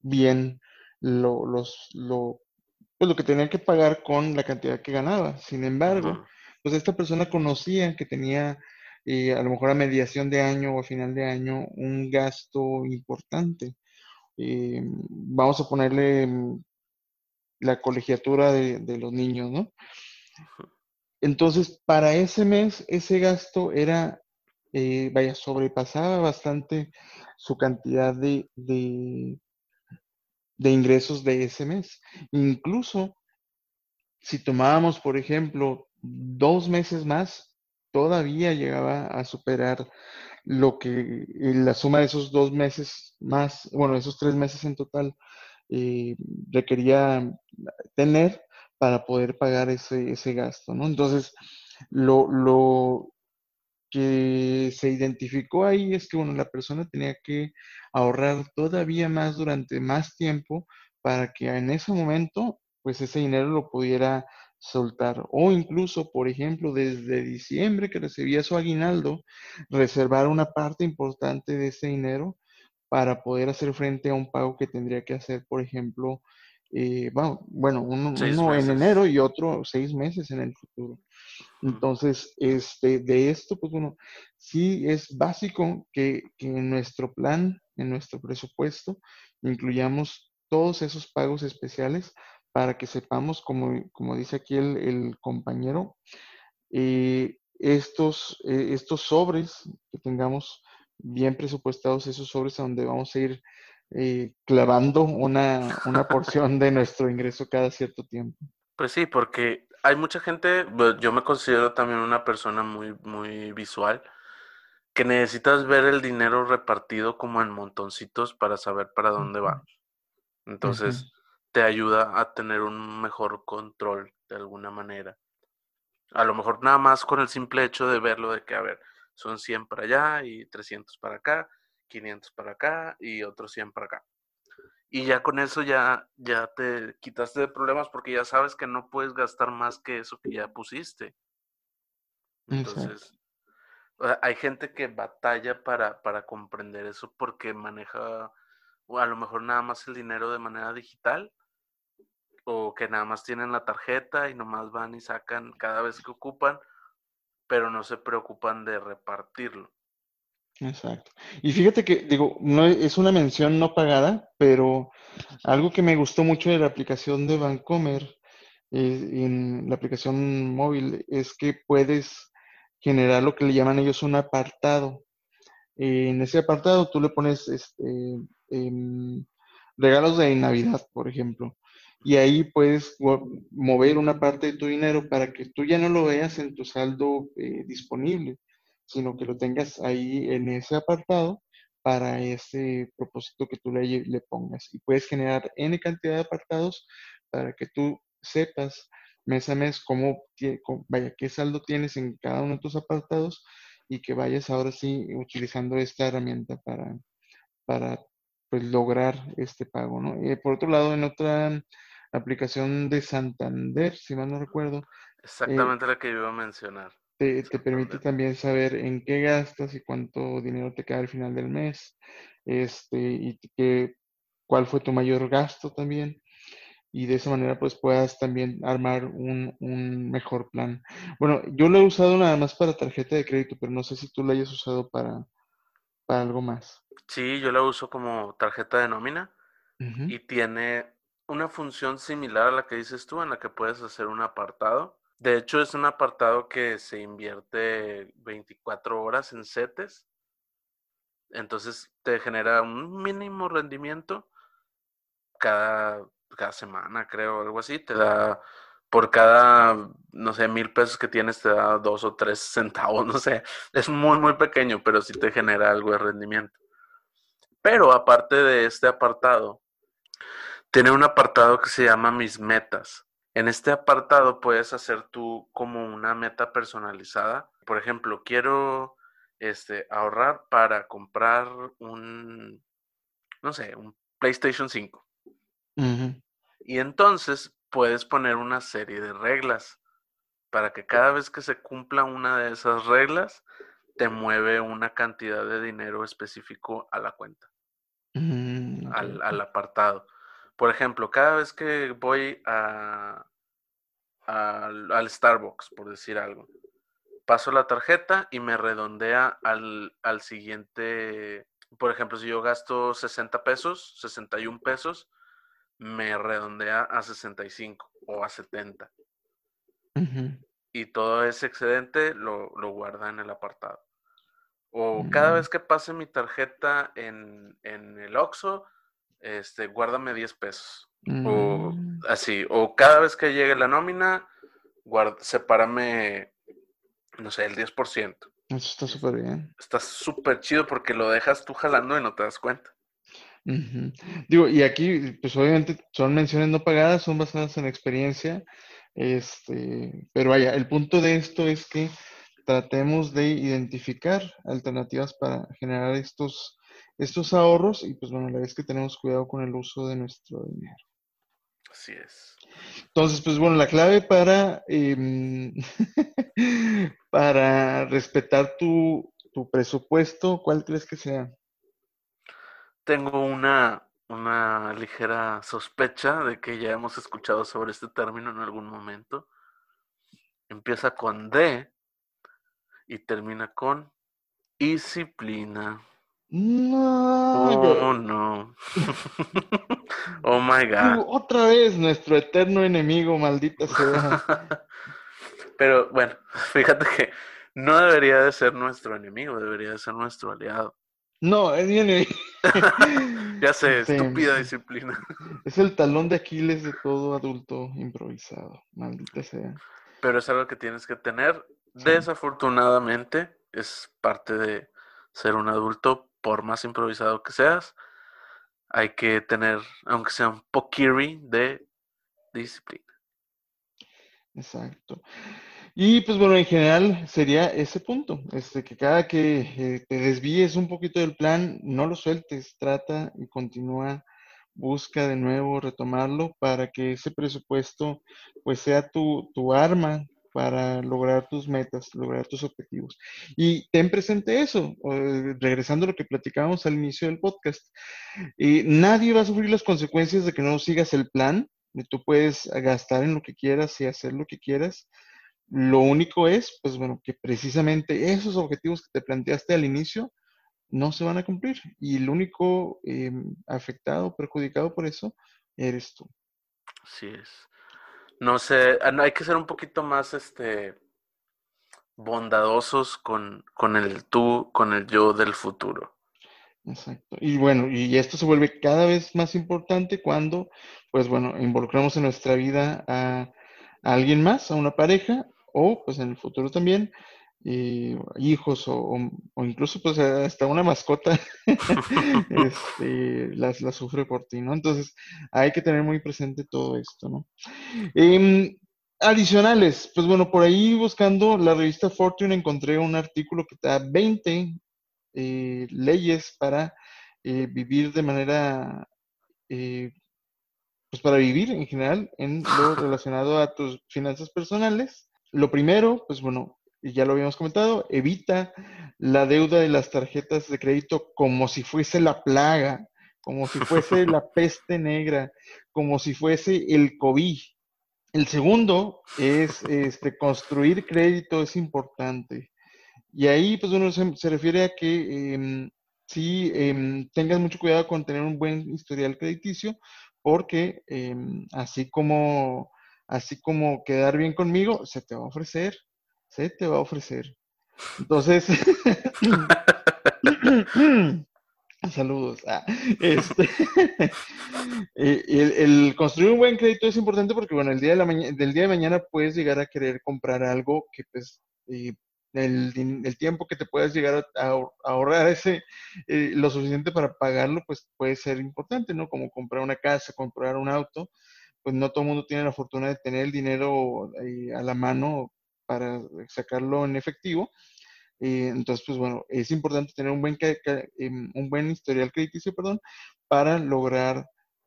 bien lo, los, lo, pues lo que tenía que pagar con la cantidad que ganaba. Sin embargo, pues esta persona conocía que tenía eh, a lo mejor a mediación de año o a final de año un gasto importante. Eh, vamos a ponerle mm, la colegiatura de, los niños, ¿no? Entonces, para ese mes, ese gasto era, eh, vaya, sobrepasaba bastante su cantidad de, de, de ingresos de ese mes. Incluso, si tomábamos, por ejemplo, dos meses más, todavía llegaba a superar lo que eh, la suma de esos dos meses más, bueno, esos tres meses en total, eh, requería tener para poder pagar ese, ese gasto, ¿no? Entonces, lo, lo que se identificó ahí es que, bueno, la persona tenía que ahorrar todavía más durante más tiempo para que en ese momento, pues ese dinero lo pudiera soltar. O incluso, por ejemplo, desde diciembre que recibía su aguinaldo, reservar una parte importante de ese dinero para poder hacer frente a un pago que tendría que hacer, por ejemplo, eh, bueno, uno, en enero y otro seis meses en el futuro. Entonces, este, de esto, pues bueno, sí es básico que, que en nuestro plan, en nuestro presupuesto, incluyamos todos esos pagos especiales para que sepamos, como, como dice aquí el, compañero, eh, estos, eh, estos sobres que tengamos bien presupuestados, esos sobres a donde vamos a ir eh, clavando una, una porción de nuestro ingreso cada cierto tiempo. Pues sí, porque hay mucha gente, yo me considero también una persona muy, muy visual, que necesitas ver el dinero repartido como en montoncitos para saber para dónde va. Entonces, te ayuda a tener un mejor control de alguna manera. A lo mejor nada más con el simple hecho de verlo de que, a ver, son 100 para allá y 300 para acá, 500 para acá y otros 100 para acá. Y ya con eso ya, ya te quitaste de problemas porque ya sabes que no puedes gastar más que eso que ya pusiste. Entonces, hay gente que batalla para, para comprender eso porque maneja a lo mejor nada más el dinero de manera digital o que nada más tienen la tarjeta y nomás van y sacan cada vez que ocupan, pero no se preocupan de repartirlo. Exacto. Y fíjate que, digo, no es una mención no pagada, pero algo que me gustó mucho de la aplicación de Vancomer eh, en la aplicación móvil es que puedes generar lo que le llaman ellos un apartado. en ese apartado tú le pones este, em, regalos de Navidad, por ejemplo, y ahí puedes mover una parte de tu dinero para que tú ya no lo veas en tu saldo eh, disponible, sino que lo tengas ahí en ese apartado para ese propósito que tú le, le pongas. Y puedes generar N cantidad de apartados para que tú sepas mes a mes cómo, vaya, qué saldo tienes en cada uno de tus apartados y que vayas ahora sí utilizando esta herramienta para, para pues, lograr este pago, ¿no? Eh, por otro lado, en otra aplicación de Santander, si mal no recuerdo. Eh, Exactamente la que yo iba a mencionar. Te, te, permite también saber en qué gastas y cuánto dinero te queda al final del mes, este, y que, cuál fue tu mayor gasto también y de esa manera pues puedas también armar un, un, mejor plan. Bueno, yo lo he usado nada más para tarjeta de crédito, pero no sé si tú lo hayas usado para, para algo más. Sí, yo la uso como tarjeta de nómina y tiene una función similar a la que dices tú, en la que puedes hacer un apartado. De hecho, es un apartado que se invierte 24 horas en CETES. Entonces te genera un mínimo rendimiento cada cada semana, creo, algo así, te da por cada, no sé, mil pesos que tienes, te da dos o tres centavos, no sé, es muy, muy pequeño, pero sí te genera algo de rendimiento. Pero aparte de este apartado, tiene un apartado que se llama Mis Metas. En este apartado puedes hacer tú como una meta personalizada. Por ejemplo, quiero este, ahorrar para comprar un, no sé, un PlayStation 5. Y entonces puedes poner una serie de reglas para que cada vez que se cumpla una de esas reglas, te mueve una cantidad de dinero específico a la cuenta, mm, al, apartado. Por ejemplo, cada vez que voy a, al Starbucks, por decir algo, paso la tarjeta y me redondea al, al siguiente. Por ejemplo, si yo gasto 60 pesos, 61 pesos, me redondea a 65 o a 70. Y todo ese excedente lo, guarda en el apartado. O cada mm. vez que pase mi tarjeta en, el OXO, este, guárdame 10 pesos. O mm. así. O cada vez que llegue la nómina, guarda, sepárame, no sé, el 10%. Eso está súper bien. Está súper chido porque lo dejas tú jalando y no te das cuenta. Digo, y aquí, pues obviamente son menciones no pagadas, son basadas en experiencia, este, pero vaya, el punto de esto es que tratemos de identificar alternativas para generar estos, estos ahorros y pues bueno, la es que tenemos cuidado con el uso de nuestro dinero. Así es. Entonces, pues bueno, la clave para, em, para respetar tu, tu presupuesto, ¿cuál crees que sea? Tengo una, una ligera sospecha de que ya hemos escuchado sobre este término en algún momento. Empieza con D y termina con disciplina. No. Oh, no. oh my God. Otra vez nuestro eterno enemigo, maldita sea. Pero bueno, fíjate que no debería de ser nuestro enemigo, debería de ser nuestro aliado. No, es bien. ya sé, estúpida disciplina. Es el talón de Aquiles de todo adulto improvisado, maldita sea. Pero es algo que tienes que tener. Desafortunadamente, es parte de ser un adulto, por más improvisado que seas. Hay que tener, aunque sea un poquiri de disciplina. Exacto. Y pues bueno, en general sería ese punto, este, que cada que eh, te desvíes un poquito del plan, no lo sueltes, trata y continúa, busca de nuevo retomarlo para que ese presupuesto pues sea tu, tu arma para lograr tus metas, lograr tus objetivos. Y ten presente eso, regresando a lo que platicábamos al inicio del podcast, y nadie va a sufrir las consecuencias de que no sigas el plan, tú puedes gastar en lo que quieras y hacer lo que quieras, lo único es, pues bueno, que precisamente esos objetivos que te planteaste al inicio no se van a cumplir. Y el único em, afectado, perjudicado por eso, eres tú. Así es. No sé, ah, hay que ser un poquito más este bondadosos con, con el tú, con el yo del futuro. Exacto. Y bueno, y esto se vuelve cada vez más importante cuando, pues bueno, involucramos en nuestra vida a, alguien más, a una pareja, o pues en el futuro también, eh, hijos o, incluso pues hasta una mascota este, las, la sufre por ti, ¿no? Entonces hay que tener muy presente todo esto, ¿no? Em, adicionales, pues bueno, por ahí buscando la revista Fortune encontré un artículo que da 20 eh, leyes para eh, vivir de manera, eh, pues para vivir en general en lo relacionado a tus finanzas personales. Lo primero, pues bueno, ya lo habíamos comentado, evita la deuda de las tarjetas de crédito como si fuese la plaga, como si fuese la peste negra, como si fuese el COVID. El segundo es este, construir crédito es importante. Y ahí, pues uno se, refiere a que eh, sí em, tengas mucho cuidado con tener un buen historial crediticio, porque em, así como así como quedar bien conmigo, se te va a ofrecer, se te va a ofrecer. Entonces, saludos. Ah, este, eh, el, construir un buen crédito es importante porque, bueno, el día de la del día de mañana puedes llegar a querer comprar algo que, pues, eh, el, tiempo que te puedas llegar a, ahorrar ese, eh, lo suficiente para pagarlo, pues puede ser importante, ¿no? Como comprar una casa, comprar un auto, pues no todo el mundo tiene la fortuna de tener el dinero a la mano para sacarlo en efectivo. Eh, entonces, pues bueno, es importante tener un buen, em, un buen historial crediticio, perdón, para lograr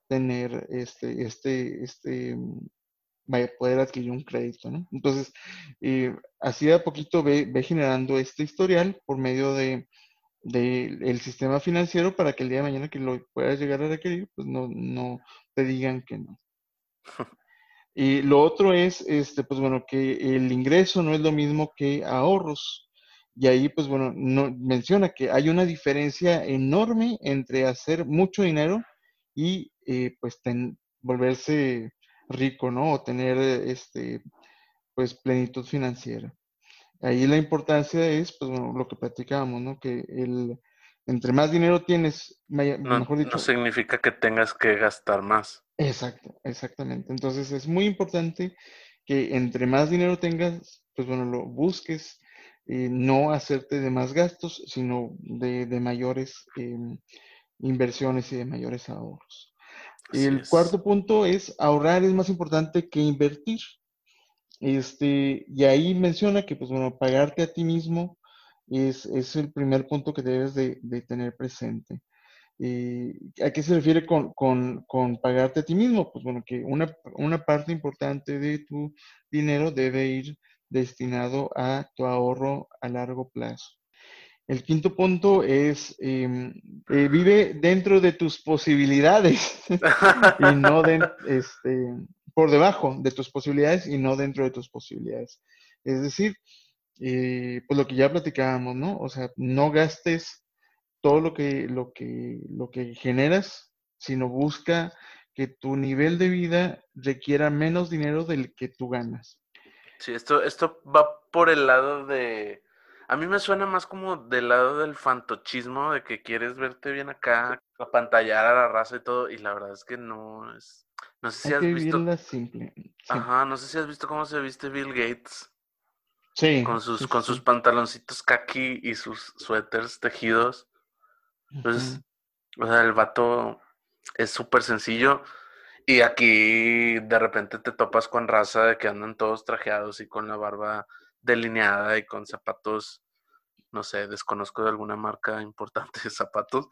tener este, este, este, vaya, poder adquirir un crédito, ¿no? Entonces, eh, así a poquito ve, generando este historial por medio de, el sistema financiero para que el día de mañana que lo puedas llegar a requerir, pues no, no te digan que no. Y lo otro es, este, pues bueno, que el ingreso no es lo mismo que ahorros. Y ahí, pues bueno, no, menciona que hay una diferencia enorme entre hacer mucho dinero y eh, pues volverse rico, ¿no? O tener, este, pues, plenitud financiera. Ahí la importancia es, pues, lo que platicábamos, ¿no? Que el, entre más dinero tienes, mejor dicho. No significa que tengas que gastar más. Exacto, exactamente. Entonces es muy importante que entre más dinero tengas, pues bueno, lo busques, eh, no hacerte de más gastos, sino de, mayores em, inversiones y de mayores ahorros el cuarto punto es ahorrar es más importante que invertir. Este, y ahí menciona que, pues bueno, pagarte a ti mismo es, el primer punto que debes de, tener presente. Eh, ¿A qué se refiere con, pagarte a ti mismo? Pues bueno, que una, una parte importante de tu dinero debe ir destinado a tu ahorro a largo plazo. El quinto punto es, em, eh, vive dentro de tus posibilidades y no este, por debajo de tus posibilidades y no dentro de tus posibilidades. Es decir, eh, pues lo que ya platicábamos, ¿no? O sea, no gastes todo lo que, lo que, lo que generas, sino busca que tu nivel de vida requiera menos dinero del que tú ganas. Sí, esto, esto va por el lado de a mí me suena más como del lado del fantochismo, de que quieres verte bien acá, apantallar a la raza y todo, y la verdad es que no es. No sé si has visto. Simple. Ajá, no sé si has visto cómo se viste Bill Gates. Sí. Con sus, con sus pantaloncitos kaki y sus suéteres tejidos. Entonces, o sea, el vato es súper sencillo. Y aquí de repente te topas con raza de que andan todos trajeados y con la barba delineada y con zapatos, no sé, desconozco de alguna marca importante de zapatos,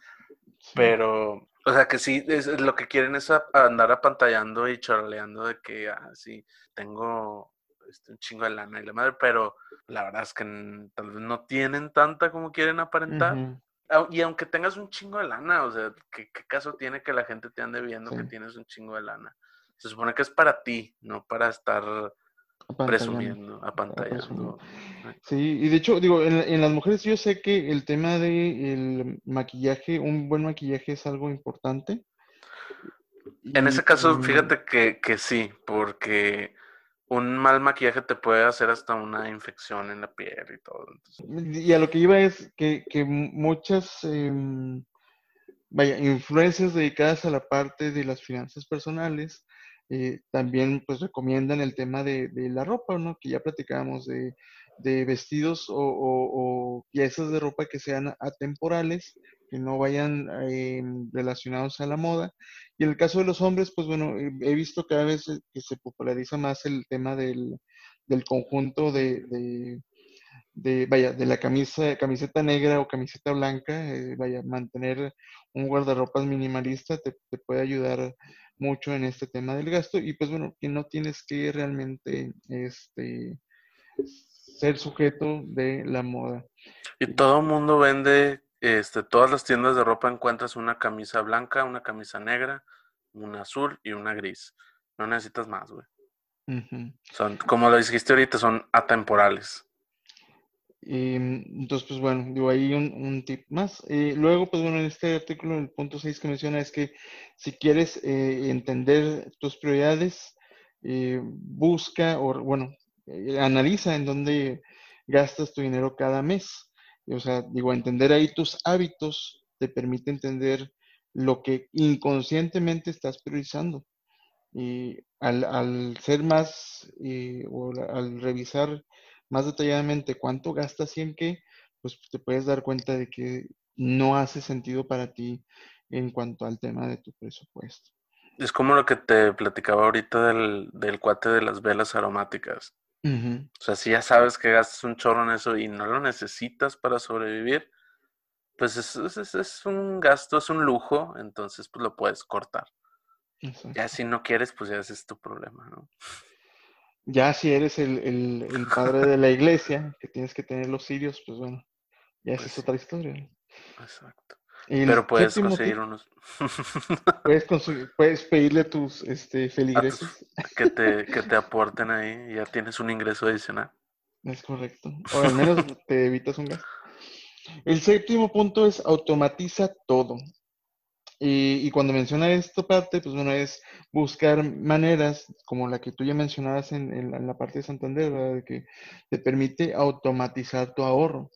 pero, o sea, que sí, es, lo que quieren es andar apantallando y chorleando de que, ah, sí, tengo este, un chingo de lana y la madre, pero la verdad es que tal vez no tienen tanta como quieren aparentar. Y aunque tengas un chingo de lana, o sea, ¿qué, caso tiene que la gente te ande viendo que tienes un chingo de lana? Se supone que es para ti, no para estar presumiendo, apantallando. Sí, y de hecho, digo, en, las mujeres yo sé que el tema del maquillaje, un buen maquillaje es algo importante. En ese caso, fíjate que, que sí, porque un mal maquillaje te puede hacer hasta una infección en la piel y todo. Y a lo que iba es que, que muchas, em, vaya, influencias dedicadas a la parte de las finanzas personales eh, también pues recomiendan el tema de, la ropa, ¿no? Que ya platicábamos de, vestidos o, piezas de ropa que sean atemporales, que no vayan em, relacionados a la moda. Y en el caso de los hombres, pues bueno, he visto cada vez que se populariza más el tema del, conjunto de, de, vaya, de la camisa, camiseta negra o camiseta blanca, eh, vaya, mantener un guardarropas minimalista te, te puede ayudar mucho en este tema del gasto y pues bueno, que no tienes que realmente este, ser sujeto de la moda. Y todo el mundo vende, este, todas las tiendas de ropa encuentras una camisa blanca, una camisa negra, una azul y una gris. No necesitas más, güey. Son, como lo dijiste ahorita, son atemporales. Y, entonces, pues bueno, digo ahí un, tip más. Eh, luego, pues bueno, en este artículo, el punto 6 que menciona es que si quieres eh, entender tus prioridades, eh, busca o, bueno, analiza en dónde gastas tu dinero cada mes. O sea, digo, entender ahí tus hábitos te permite entender lo que inconscientemente estás priorizando. Y al, al ser más, o al revisar más detalladamente cuánto gastas y en qué, pues te puedes dar cuenta de que no hace sentido para ti en cuanto al tema de tu presupuesto. Es como lo que te platicaba ahorita del, del cuate de las velas aromáticas. O sea, si ya sabes que gastas un chorro en eso y no lo necesitas para sobrevivir, pues es, es, un gasto, es un lujo, entonces pues lo puedes cortar. Ya si no quieres, pues ya ese es tu problema, ¿no? Ya si eres el, el, padre de la iglesia, que tienes que tener los sirios, pues bueno, ya esa es pues otra historia. Exacto. Pero puedes conseguir unos. puedes, puedes pedirle a tus este, feligreses. que, te, que te aporten ahí ya tienes un ingreso adicional. Es correcto. O al menos te evitas un gasto. El séptimo punto es automatiza todo. Y, cuando menciona esta parte, pues bueno, es buscar maneras como la que tú ya mencionabas en, la parte de Santander, ¿verdad? De que te permite automatizar tu ahorro.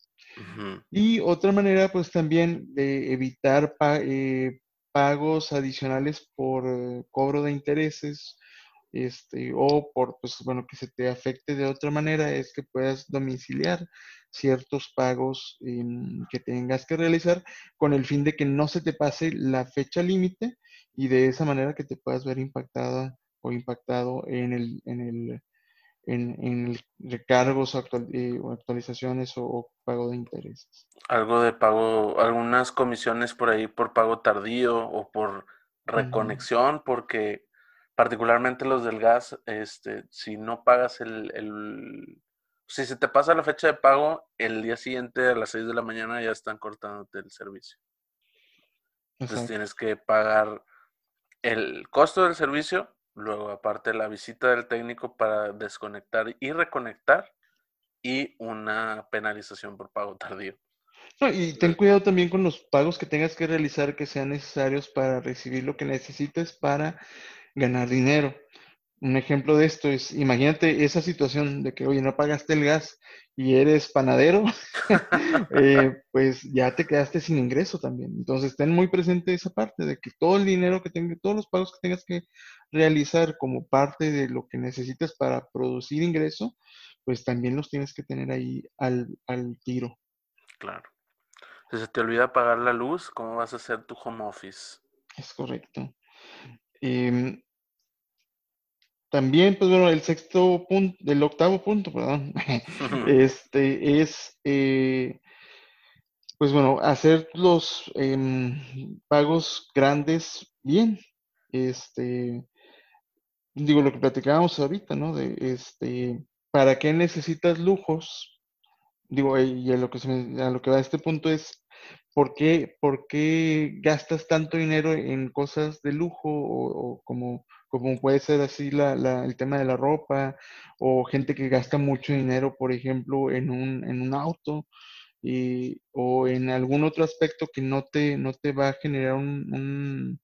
Y otra manera, pues también de evitar eh, pagos adicionales por eh, cobro de intereses este, o por, pues bueno, que se te afecte de otra manera, es que puedas domiciliar ciertos pagos que tengas que realizar con el fin de que no se te pase la fecha límite y de esa manera que te puedas ver impactada o impactado en el, en el, en, el recargos o, eh, actualizaciones o, pago de intereses. Algo de pago, algunas comisiones por ahí por pago tardío o por reconexión, porque particularmente los del gas, este, si no pagas el, el, si se te pasa la fecha de pago, el día siguiente a las 6 de la mañana ya están cortándote el servicio. Entonces tienes que pagar el costo del servicio, luego aparte la visita del técnico para desconectar y reconectar y una penalización por pago tardío. y ten cuidado también con los pagos que tengas que realizar que sean necesarios para recibir lo que necesites para ganar dinero. Un ejemplo de esto es, imagínate esa situación de que, oye, no pagaste el gas y eres panadero, eh, pues ya te quedaste sin ingreso también. Entonces, ten muy presente esa parte de que todo el dinero que tengas, todos los pagos que tengas que realizar como parte de lo que necesitas para producir ingreso, pues también los tienes que tener ahí al, al tiro. Claro. Si se te olvida pagar la luz, ¿cómo vas a hacer tu home office? Es correcto. Em, también, pues bueno, el sexto punto, el octavo punto, perdón, este es, eh, pues bueno, hacer los em, pagos grandes bien. Este, digo lo que platicábamos ahorita, ¿no? De este, ¿para qué necesitas lujos? Digo, y a lo que, se a lo que va a este punto es, ¿por qué, ¿por qué gastas tanto dinero en cosas de lujo o como como puede ser así la, el tema de la ropa, o gente que gasta mucho dinero, por ejemplo, en un, en un auto, y, o en algún otro aspecto que no te, no te va a generar un,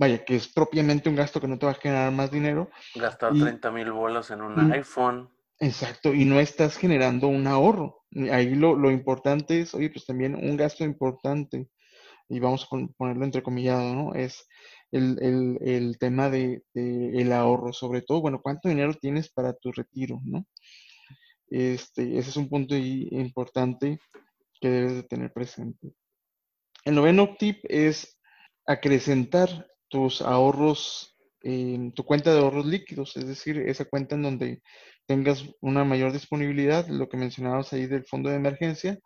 vaya, que es propiamente un gasto que no te va a generar más dinero. Gastar 30 mil bolas en un iPhone. Exacto, y no estás generando un ahorro. Ahí lo, lo, importante es, oye, pues también un gasto importante, y vamos a ponerlo entrecomillado, ¿no? Es el, el, el tema de, de, el ahorro, sobre todo, bueno, ¿cuánto dinero tienes para tu retiro, ¿no? Este, ese es un punto importante que debes de tener presente. El noveno tip es acrecentar tus ahorros en tu cuenta de ahorros líquidos, es decir, esa cuenta en donde tengas una mayor disponibilidad, lo que mencionabas ahí del fondo de emergencia,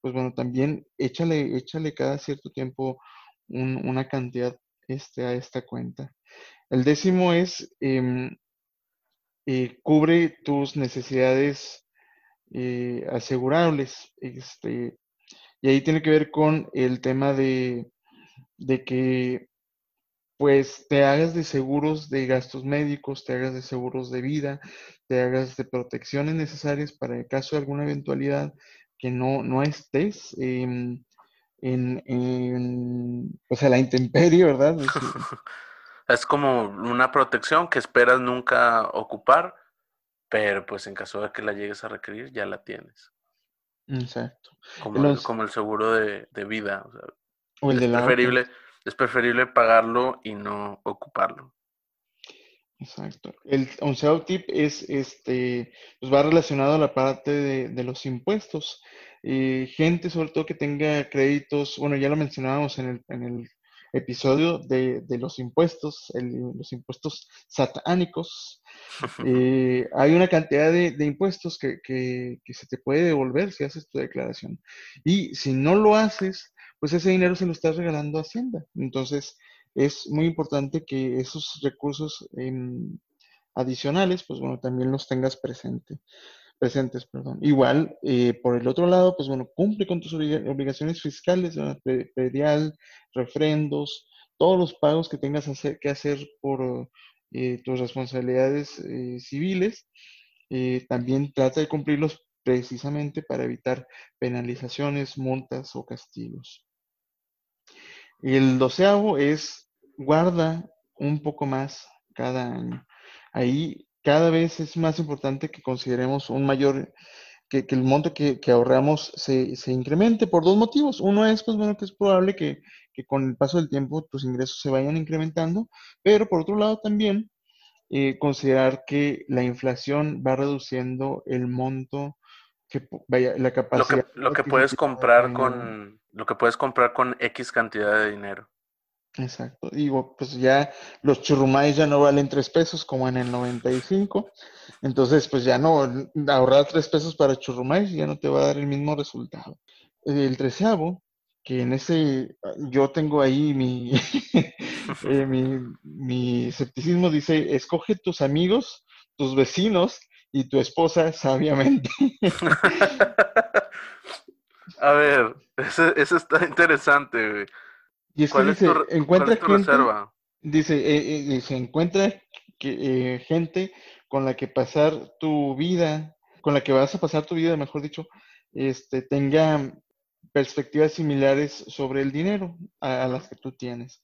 pues bueno, también échale, échale cada cierto tiempo una cantidad este, a esta cuenta. El décimo es eh, eh, cubre tus necesidades eh, asegurables. Este, y ahí tiene que ver con el tema de, de que pues te hagas de seguros de gastos médicos, te hagas de seguros de vida, te hagas de protecciones necesarias para el caso de alguna eventualidad que no, no estés en, en, en pues a la intemperie, ¿verdad? Es como una protección que esperas nunca ocupar, pero pues en caso de que la llegues a requerir, ya la tienes. Exacto. Como, el, como el seguro de, de vida. O, el es de preferible es preferible pagarlo y no ocuparlo. Exacto. El onceavo tip es, este, pues va relacionado a la parte de, los impuestos. Eh, gente, sobre todo que tenga créditos, bueno, ya lo mencionábamos en el, en el episodio de, los impuestos, los impuestos satánicos. Eh, hay una cantidad de, impuestos que, que, se te puede devolver si haces tu declaración. Y si no lo haces, pues ese dinero se lo estás regalando a Hacienda. Entonces, es muy importante que esos recursos em, adicionales, pues bueno, también los tengas presente, presentes. Perdón. Igual, eh, por el otro lado, pues bueno, cumple con tus obligaciones fiscales, predial, refrendos, todos los pagos que tengas que hacer por eh, tus responsabilidades eh, civiles. también trata de cumplirlos precisamente para evitar penalizaciones, multas o castigos. Y el doceavo es guarda un poco más cada año. Ahí cada vez es más importante que consideremos un mayor, que, el monto que, ahorramos se, incremente por dos motivos. Uno es, pues bueno, que es probable que, con el paso del tiempo tus ingresos se vayan incrementando, pero por otro lado también eh, considerar que la inflación va reduciendo el monto que vaya la capacidad. Lo que, puedes comprar con lo que puedes comprar con X cantidad de dinero. Exacto. Digo, pues ya los churrumais ya no valen tres pesos como en el 95. Entonces, pues ya no, ahorrar tres pesos para churrumais ya no te va a dar el mismo resultado. El treceavo, que en ese, yo tengo ahí mi, eh, mi, mi escepticismo, dice, escoge tus amigos, tus vecinos y tu esposa sabiamente. A ver, eso, está interesante, güey. Y es que dice, encuentra reserva? Dice, eh, eh encuentra que, eh, gente con la que pasar tu vida, con la que vas a pasar tu vida, mejor dicho, este, tenga perspectivas similares sobre el dinero a, las que tú tienes.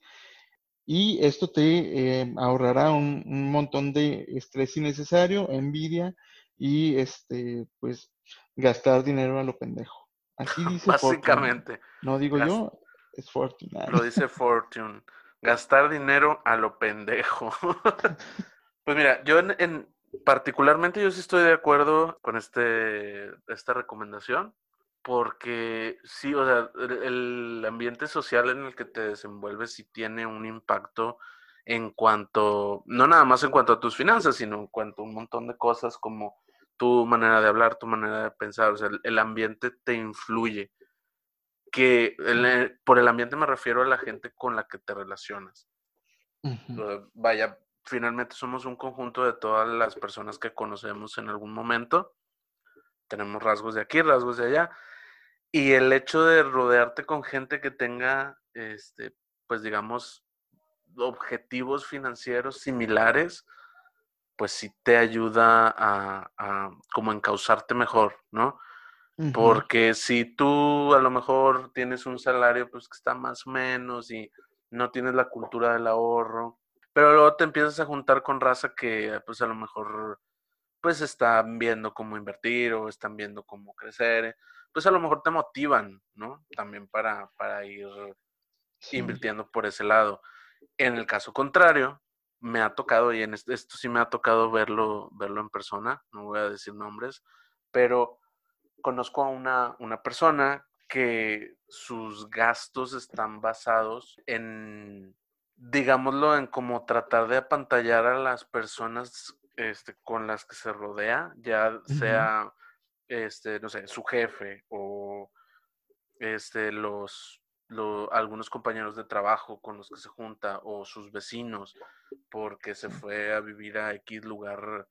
Y esto te eh, ahorrará un, un, montón de estrés innecesario, envidia y este, pues gastar dinero a lo pendejo. Así dice Básicamente. No digo yo, es Fortune. Lo dice Fortune. Gastar dinero a lo pendejo. pues mira, yo en, particularmente yo sí estoy de acuerdo con este esta recomendación porque sí, o sea, el, ambiente social en el que te desenvuelves sí tiene un impacto en cuanto, no nada más en cuanto a tus finanzas, sino en cuanto a un montón de cosas como tu manera de hablar, tu manera de pensar, o sea, el, ambiente te influye. Que por el ambiente me refiero a la gente con la que te relacionas. Vaya, finalmente somos un conjunto de todas las personas que conocemos en algún momento. Tenemos rasgos de aquí, rasgos de allá. Y el hecho de rodearte con gente que tenga, este, pues digamos, objetivos financieros similares, pues sí te ayuda a, a como encauzarte mejor, ¿no? Porque si tú a lo mejor tienes un salario pues que está más o menos y no tienes la cultura del ahorro, pero luego te empiezas a juntar con raza que pues a lo mejor pues están viendo cómo invertir o están viendo cómo crecer, pues a lo mejor te motivan, ¿no? También para, para ir invirtiendo por ese lado. En el caso contrario, me ha tocado, y en esto, esto sí me ha tocado verlo, verlo en persona, no voy a decir nombres, pero conozco a una, una persona que sus gastos están basados en, digámoslo, en como tratar de apantallar a las personas este, con las que se rodea, ya sea, este, no sé, su jefe o este, los, algunos compañeros de trabajo con los que se junta o sus vecinos, porque se fue a vivir a X lugar,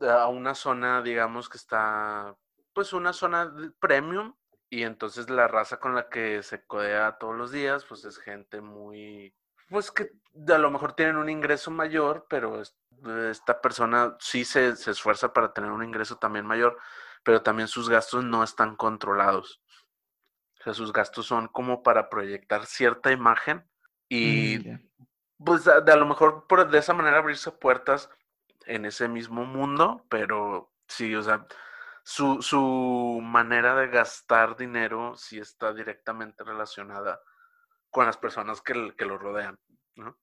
a una zona, digamos, que está pues una zona premium y entonces la raza con la que se codea todos los días pues es gente muy pues que a lo mejor tienen un ingreso mayor, pero esta persona sí se, se esfuerza para tener un ingreso también mayor, pero también sus gastos no están controlados. O sea, sus gastos son como para proyectar cierta imagen y mm, pues de, a lo mejor por, de esa manera abrirse puertas en ese mismo mundo, pero sí, o sea, su, su manera de gastar dinero sí está directamente relacionada con las personas que, que lo rodean, ¿no?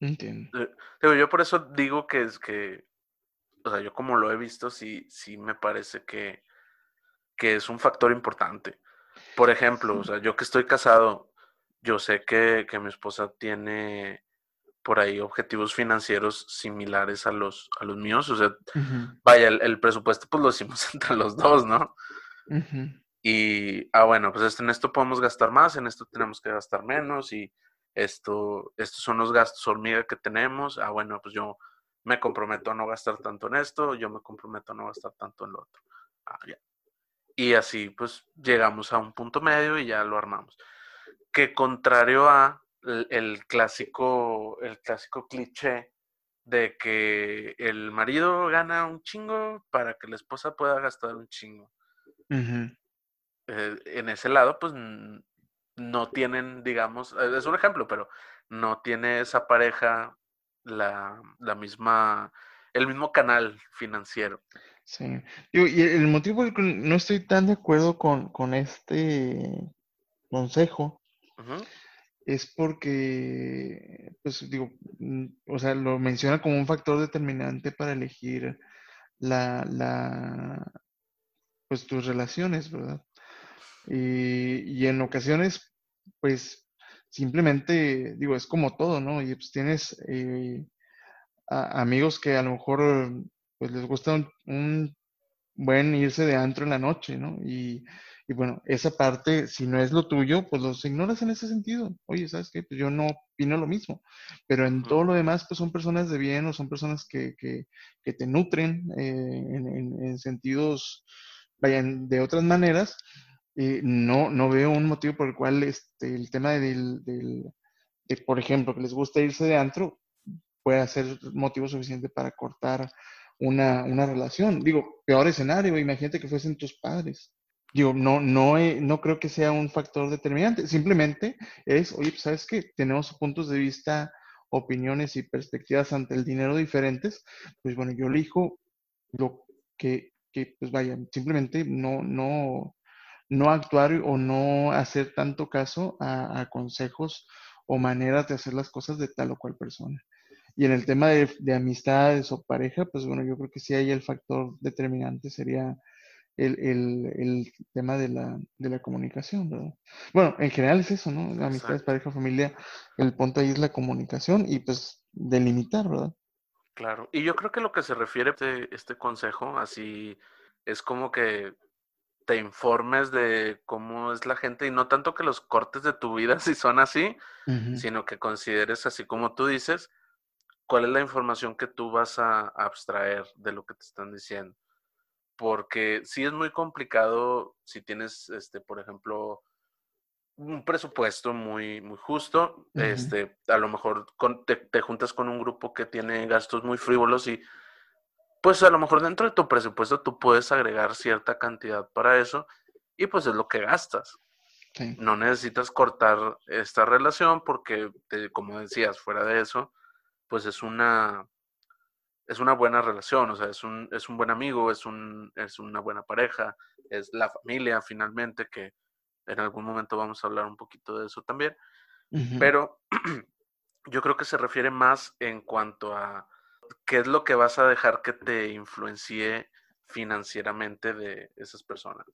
Entiendo. Eh, digo, yo por eso digo que es que, o sea, yo como lo he visto, sí, sí me parece que, que es un factor importante. Por ejemplo, o sea, yo que estoy casado, yo sé que, que mi esposa tiene por ahí objetivos financieros similares a los, a los míos. O sea, vaya, el, presupuesto pues lo hicimos entre los dos, ¿no? Y, ah, bueno, pues en esto podemos gastar más, en esto tenemos que gastar menos y esto, estos son los gastos hormiga que tenemos. Ah, bueno, pues yo me comprometo a no gastar tanto en esto, yo me comprometo a no gastar tanto en lo otro. Ah, ya. Y así, pues llegamos a un punto medio y ya lo armamos. Que contrario a el, clásico, el clásico cliché de que el marido gana un chingo para que la esposa pueda gastar un chingo. Eh, en ese lado, pues no tienen, digamos, eh, es un ejemplo, pero no tiene esa pareja la, la misma, el mismo canal financiero. Sí. y el motivo por el que no estoy tan de acuerdo con, con este consejo es porque, pues digo, mm, o sea, lo menciona como un factor determinante para elegir la, la pues tus relaciones, ¿verdad? Y, en ocasiones, pues simplemente, digo, es como todo, ¿no? Y pues tienes eh, amigos que a lo mejor pues les gusta un, un, buen irse de antro en la noche, ¿no? Y, y bueno, esa parte, si no es lo tuyo, pues los ignoras en ese sentido. Oye, ¿sabes qué? Pues yo no opino lo mismo. Pero en todo lo demás, pues son personas de bien o son personas que, que, que te nutren eh, en, en, sentidos, vayan, de otras maneras. Eh, no, no veo un motivo por el cual este, el tema del, del de, por ejemplo, que les gusta irse de antro, pueda ser motivo suficiente para cortar una, una relación. Digo, peor escenario, imagínate que fuesen tus padres. Digo, no, no, no creo que sea un factor determinante. Simplemente es, oye, pues, ¿sabes qué? Tenemos puntos de vista, opiniones y perspectivas ante el dinero diferentes. Pues bueno, yo elijo lo que, que pues vaya, simplemente no, no, no actuar o no hacer tanto caso a, consejos o maneras de hacer las cosas de tal o cual persona. Y en el tema de, de amistades o pareja, pues bueno, yo creo que sí hay el factor determinante sería el, el, el tema de la, de la comunicación, ¿verdad? Bueno, en general es eso, ¿no? La amistad, pareja, familia, el punto ahí es la comunicación y pues delimitar, ¿verdad? Claro, y yo creo que lo que se refiere a este, este consejo, así es como que te informes de cómo es la gente y no tanto que los cortes de tu vida si son así, sino que consideres así como tú dices, cuál es la información que tú vas a abstraer de lo que te están diciendo porque sí es muy complicado si tienes, este, por ejemplo, un presupuesto muy, muy justo. Este, a lo mejor te, juntas con un grupo que tiene gastos muy frívolos y pues a lo mejor dentro de tu presupuesto tú puedes agregar cierta cantidad para eso y pues es lo que gastas. No necesitas cortar esta relación porque, como decías, fuera de eso, pues es una, es una buena relación, o sea, es un, es un buen amigo, es, un, es una buena pareja, es la familia finalmente, que en algún momento vamos a hablar un poquito de eso también, pero yo creo que se refiere más en cuanto a qué es lo que vas a dejar que te influencie financieramente de esas personas.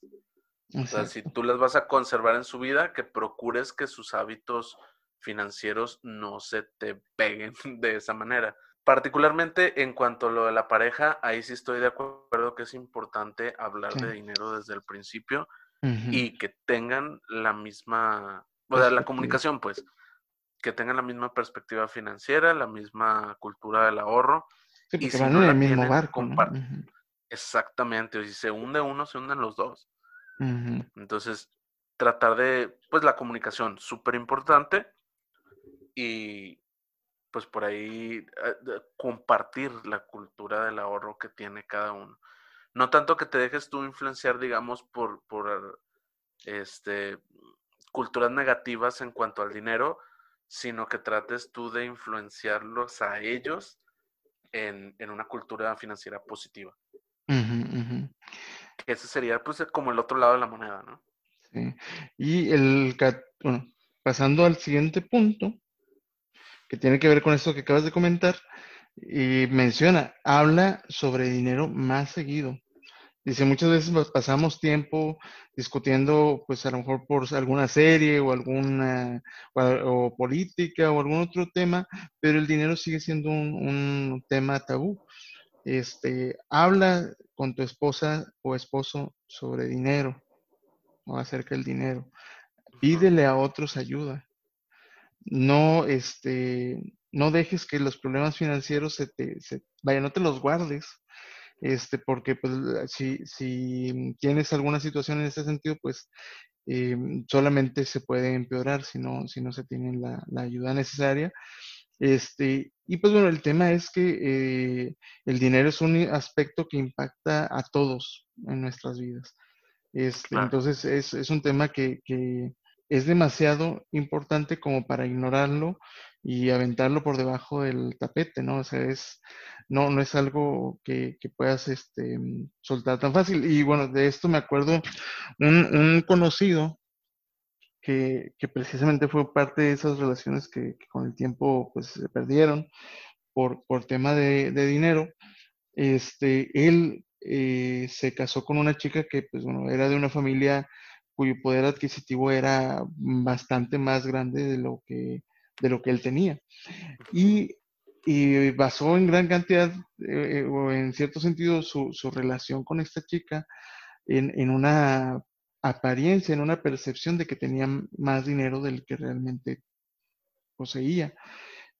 O sea, si tú las vas a conservar en su vida, que procures que sus hábitos financieros no se te peguen de esa manera. Particularmente en cuanto a lo de la pareja, ahí sí estoy de acuerdo que es importante hablar de dinero desde el principio y que tengan la misma, o sea, la comunicación, pues, que tengan la misma perspectiva financiera, la misma cultura del ahorro. y si van en el mismo barco. Exactamente, si se hunde uno, se hunden los dos. Entonces, tratar de, pues la comunicación, súper importante y pues por ahí eh, compartir la cultura del ahorro que tiene cada uno. No tanto que te dejes tú influenciar, digamos, por, por este, culturas negativas en cuanto al dinero, sino que trates tú de influenciarlos a ellos en, en una cultura financiera positiva ese sería pues como el otro lado de la moneda, ¿no? Sí. Y el, bueno, pasando al siguiente punto, que tiene que ver con esto que acabas de comentar, y menciona, habla sobre dinero más seguido. Dice, muchas veces pasamos tiempo discutiendo, pues a lo mejor por alguna serie o alguna, o, política o algún otro tema, pero el dinero sigue siendo un, un tema tabú. Este, habla con tu esposa o esposo sobre dinero o acerca del dinero. Pídele a otros ayuda. No, este, no dejes que los problemas financieros se te, se, vaya, no te los guardes, este, porque pues si, si tienes alguna situación en ese sentido, pues eh, solamente se puede empeorar si no, si no se tiene la, la ayuda necesaria. Este, y pues bueno, el tema es que eh, el dinero es un aspecto que impacta a todos en nuestras vidas. Este, Entonces es, es, un tema que, que, es demasiado importante como para ignorarlo y aventarlo por debajo del tapete, ¿no? O sea, es, no, no es algo que, que puedas este, soltar tan fácil. Y bueno, de esto me acuerdo un, un conocido que, precisamente fue parte de esas relaciones que, con el tiempo pues se perdieron por, por tema de, dinero. Este, él eh, se casó con una chica que pues bueno, era de una familia cuyo poder adquisitivo era bastante más grande de lo que, de lo que él tenía. Y, y basó en gran cantidad, eh, o en cierto sentido, su, su, relación con esta chica en, en, una apariencia, en una percepción de que tenía más dinero del que realmente poseía.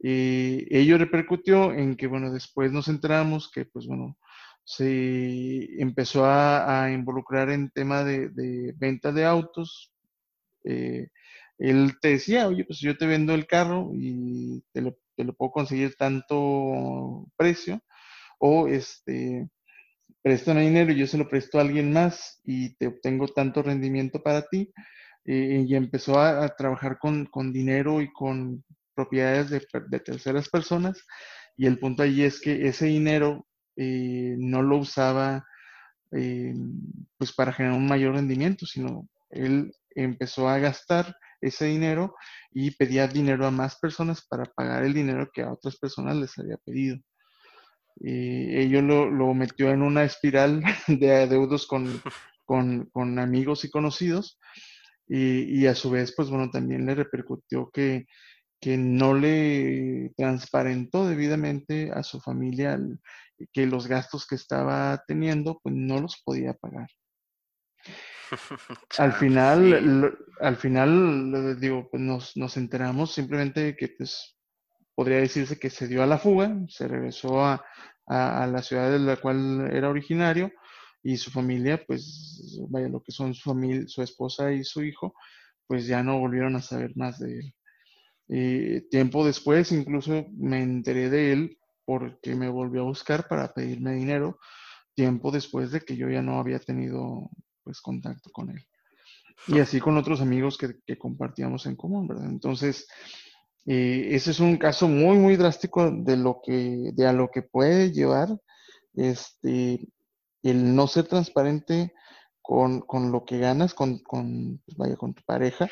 Eh, ello repercutió en que, bueno, después nos enteramos que, pues, bueno, se empezó a, involucrar en tema de, venta de autos. Eh, él te decía, oye, pues yo te vendo el carro y te lo, te lo puedo conseguir tanto precio, o este, préstame dinero y yo se lo presto a alguien más y te obtengo tanto rendimiento para ti. Eh, y empezó a, trabajar con, con, dinero y con propiedades de, de, terceras personas. Y el punto allí es que ese dinero eh, no lo usaba eh, pues para generar un mayor rendimiento, sino él empezó a gastar ese dinero y pedía dinero a más personas para pagar el dinero que a otras personas les había pedido y ello lo, lo, metió en una espiral de adeudos con, con, con amigos y conocidos y, y, a su vez, pues bueno, también le repercutió que, que no le transparentó debidamente a su familia que los gastos que estaba teniendo, pues no los podía pagar. al final, al final, digo, pues nos, nos enteramos simplemente que pues podría decirse que se dio a la fuga, se regresó a, la ciudad de la cual era originario y su familia, pues, vaya, lo que son su familia, su esposa y su hijo, pues ya no volvieron a saber más de él. Eh, tiempo después incluso me enteré de él porque me volvió a buscar para pedirme dinero, tiempo después de que yo ya no había tenido pues contacto con él. Y así con otros amigos que, que compartíamos en común, ¿verdad? Entonces, eh, ese es un caso muy, muy drástico de lo que, de a lo que puede llevar este, el no ser transparente con, con lo que ganas, con, con, pues vaya, con tu pareja,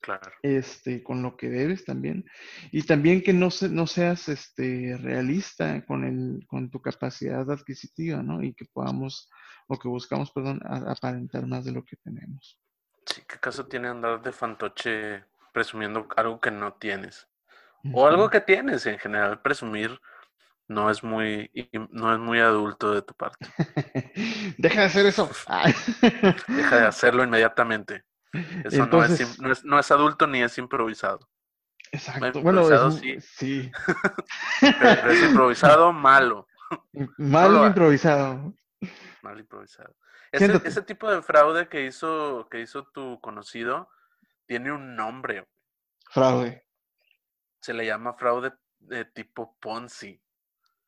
Claro. este, con lo que debes también, y también que no, se, no seas este, realista con, el, con tu capacidad adquisitiva, ¿no? Y que podamos, o que buscamos, perdón, a- aparentar más de lo que tenemos. Sí, ¿qué caso tiene andar de fantoche presumiendo algo que no tienes? O algo que tienes en general, presumir no es muy, no es muy adulto de tu parte. Deja de hacer eso. Deja de hacerlo inmediatamente. Eso no, es, no, es, no es adulto ni es improvisado. exacto. Bueno, es sí. sí. Pero es improvisado malo. Mal lo hagas. improvisado. Mal improvisado. Ese, tipo de fraude que hizo, que hizo tu conocido tiene un nombre. Fraude. Se le llama fraude de tipo Ponzi.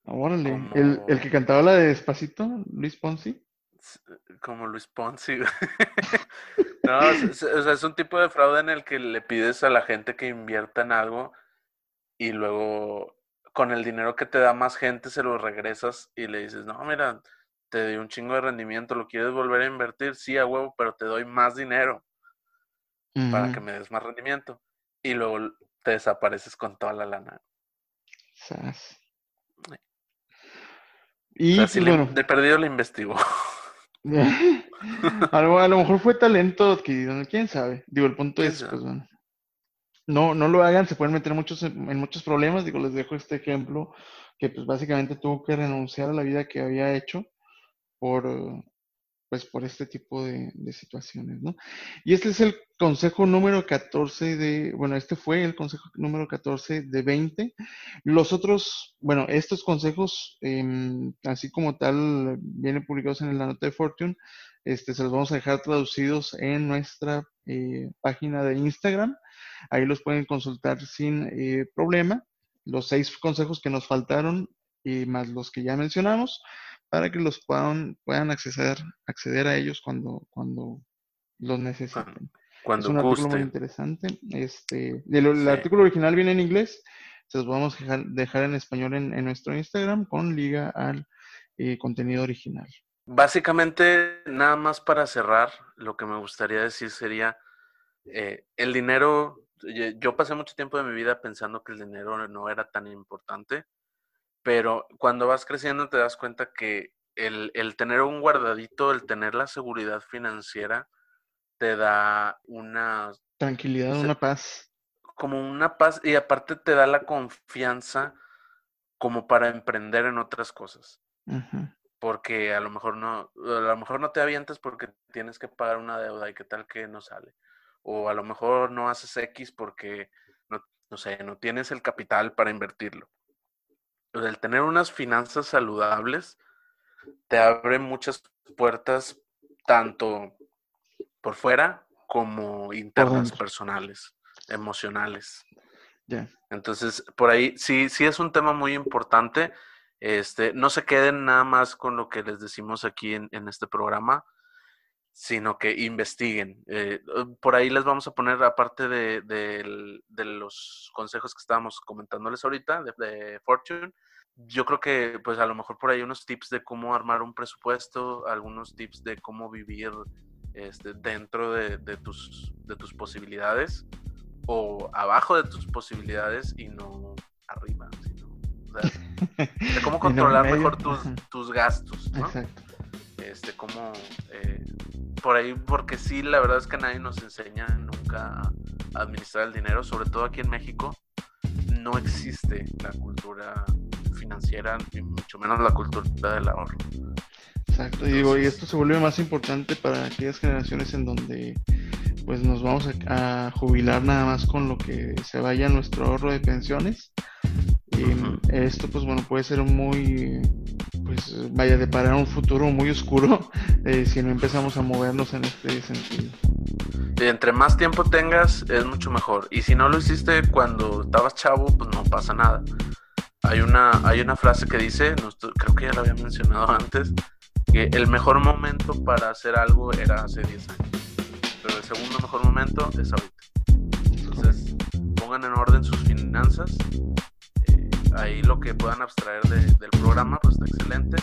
Órale. El, el que cantaba la de Despacito, Luis Ponzi. S- Como Luis Ponzi. No, o sea, es un tipo de fraude en el que le pides a la gente que invierta en algo y luego con el dinero que te da más gente se lo regresas y le dices, no, mira, te di un chingo de rendimiento, ¿lo quieres volver a invertir? Sí, a huevo, pero te doy más dinero para que me des más rendimiento. Y luego te desapareces con toda la lana. O Y sea, pues, si le- de perdido le investigo. a lo, a lo mejor fue talento quién sabe. Digo, el punto ¿Quién es, pues bueno, no, no lo hagan, se pueden meter muchos, en muchos problemas. Digo, les dejo este ejemplo que pues básicamente tuvo que renunciar a la vida que había hecho por, pues por este tipo de, de situaciones, ¿no? Y este es el consejo número 14 de, bueno, este fue el consejo número 14 de 20. Los otros, bueno, estos consejos, em, así como tal, vienen publicados en la nota de Fortune, este, se los vamos a dejar traducidos en nuestra eh, página de Instagram. Ahí los pueden consultar sin eh, problema. Los seis consejos que nos faltaron y más los que ya mencionamos para que los puedan, puedan acceder, acceder a ellos cuando, cuando los necesiten. Es Cuando un artículo muy guste. interesante. Este, el, el Sí. artículo original viene en inglés, se los vamos a dejar, dejar en español en, en nuestro Instagram con liga al eh, contenido original. Básicamente, nada más para cerrar, lo que me gustaría decir sería, eh, el dinero, yo- yo pasé mucho tiempo de mi vida pensando que el dinero no era tan importante, pero cuando vas creciendo te das cuenta que el, el tener un guardadito, el tener la seguridad financiera, te da una, Tranquilidad, Se- una paz. como una paz y aparte te da la confianza como para emprender en otras cosas. Porque a lo mejor no, a lo mejor no te avientas porque tienes que pagar una deuda y qué tal que no sale. O a lo mejor no haces X porque no, no sé, no tienes el capital para invertirlo. Sea, el tener unas finanzas saludables te abre muchas puertas, tanto por fuera como internas, personales, emocionales. Entonces, por ahí sí, sí es un tema muy importante. Este, no se queden nada más con lo que les decimos aquí en, en este programa, sino que investiguen. Eh, por ahí les vamos a poner, aparte de, de los consejos que estábamos comentándoles ahorita, de, de Fortune, yo creo que pues a lo mejor por ahí unos tips de cómo armar un presupuesto, algunos tips de cómo vivir este, dentro de, de tus, de tus posibilidades o abajo de tus posibilidades y no arriba, sino o sea, de cómo no controlar mejor tus, tus gastos, ¿no? Exacto. Este, cómo eh, por ahí, porque sí, la verdad es que nadie nos enseña nunca a administrar el dinero, sobre todo aquí en México, no existe la cultura financiera, ni mucho menos la cultura del ahorro. Exacto, y digo, y esto se vuelve más importante para aquellas generaciones en donde pues nos vamos a, a jubilar nada más con lo que se vaya nuestro ahorro de pensiones. Y esto pues bueno puede ser muy vaya de parar un futuro muy oscuro eh, si no empezamos a movernos en este sentido. entre más tiempo tengas, es mucho mejor. Y si no lo hiciste cuando estabas chavo, pues no pasa nada. Hay una, hay una frase que dice, creo que ya la había mencionado antes, que el mejor momento para hacer algo era hace 10 años. Pero el segundo mejor momento es ahorita. Entonces, pongan en orden sus finanzas. Eh, ahí lo que puedan abstraer del programa, pues está excelente.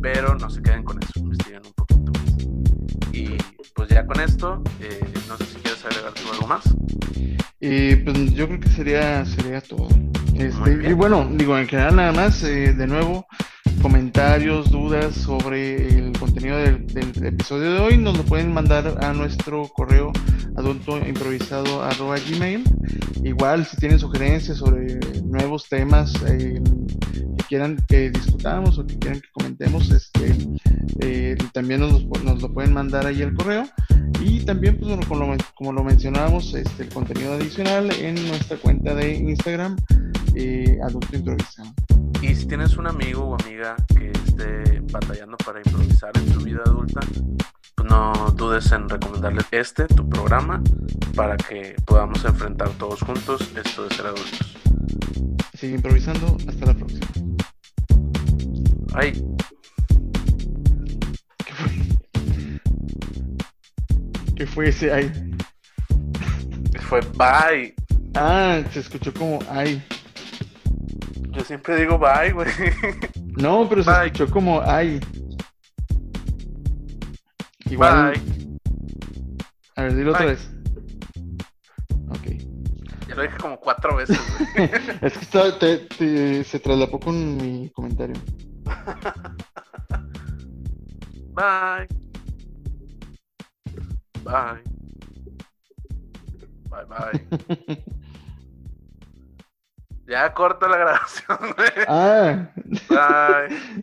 Pero no se queden con eso, investiguen un poquito más. Y pues ya con esto, eh, no sé si quieres agregar algo más. Y pues yo creo que sería, sería todo. Este, y bueno, digo, en general nada más, eh, de nuevo, comentarios, dudas sobre el contenido del, episodio de hoy, nos lo pueden mandar a nuestro correo adulto improvisado gmail. Igual, si tienen sugerencias sobre nuevos temas eh, que quieran que discutamos o que quieran que comentemos, este, eh, también nos, nos, lo pueden mandar ahí al correo. Y también, pues, como, lo, como lo mencionábamos, este, el contenido adicional en nuestra cuenta de Instagram, eh, adulto improvisado. Y si tienes un amigo o amiga que esté batallando para improvisar en su vida adulta, pues no dudes en recomendarle este, tu programa, para que podamos enfrentar todos juntos esto de ser adultos. Sigue improvisando, hasta la próxima. Ay. ¿Qué fue? ¿Qué fue ese ay? Fue bye. Ah, se escuchó como ay. Yo siempre digo bye, güey. No, pero se escuchó como ay. Igual. Bye. A ver, dilo otra vez. Ok. Ya lo dije como cuatro veces, es que está, te, se traslapó con mi comentario. Bye. Bye. Bye, bye. Ya corta la grabación, güey. Ah. Bye.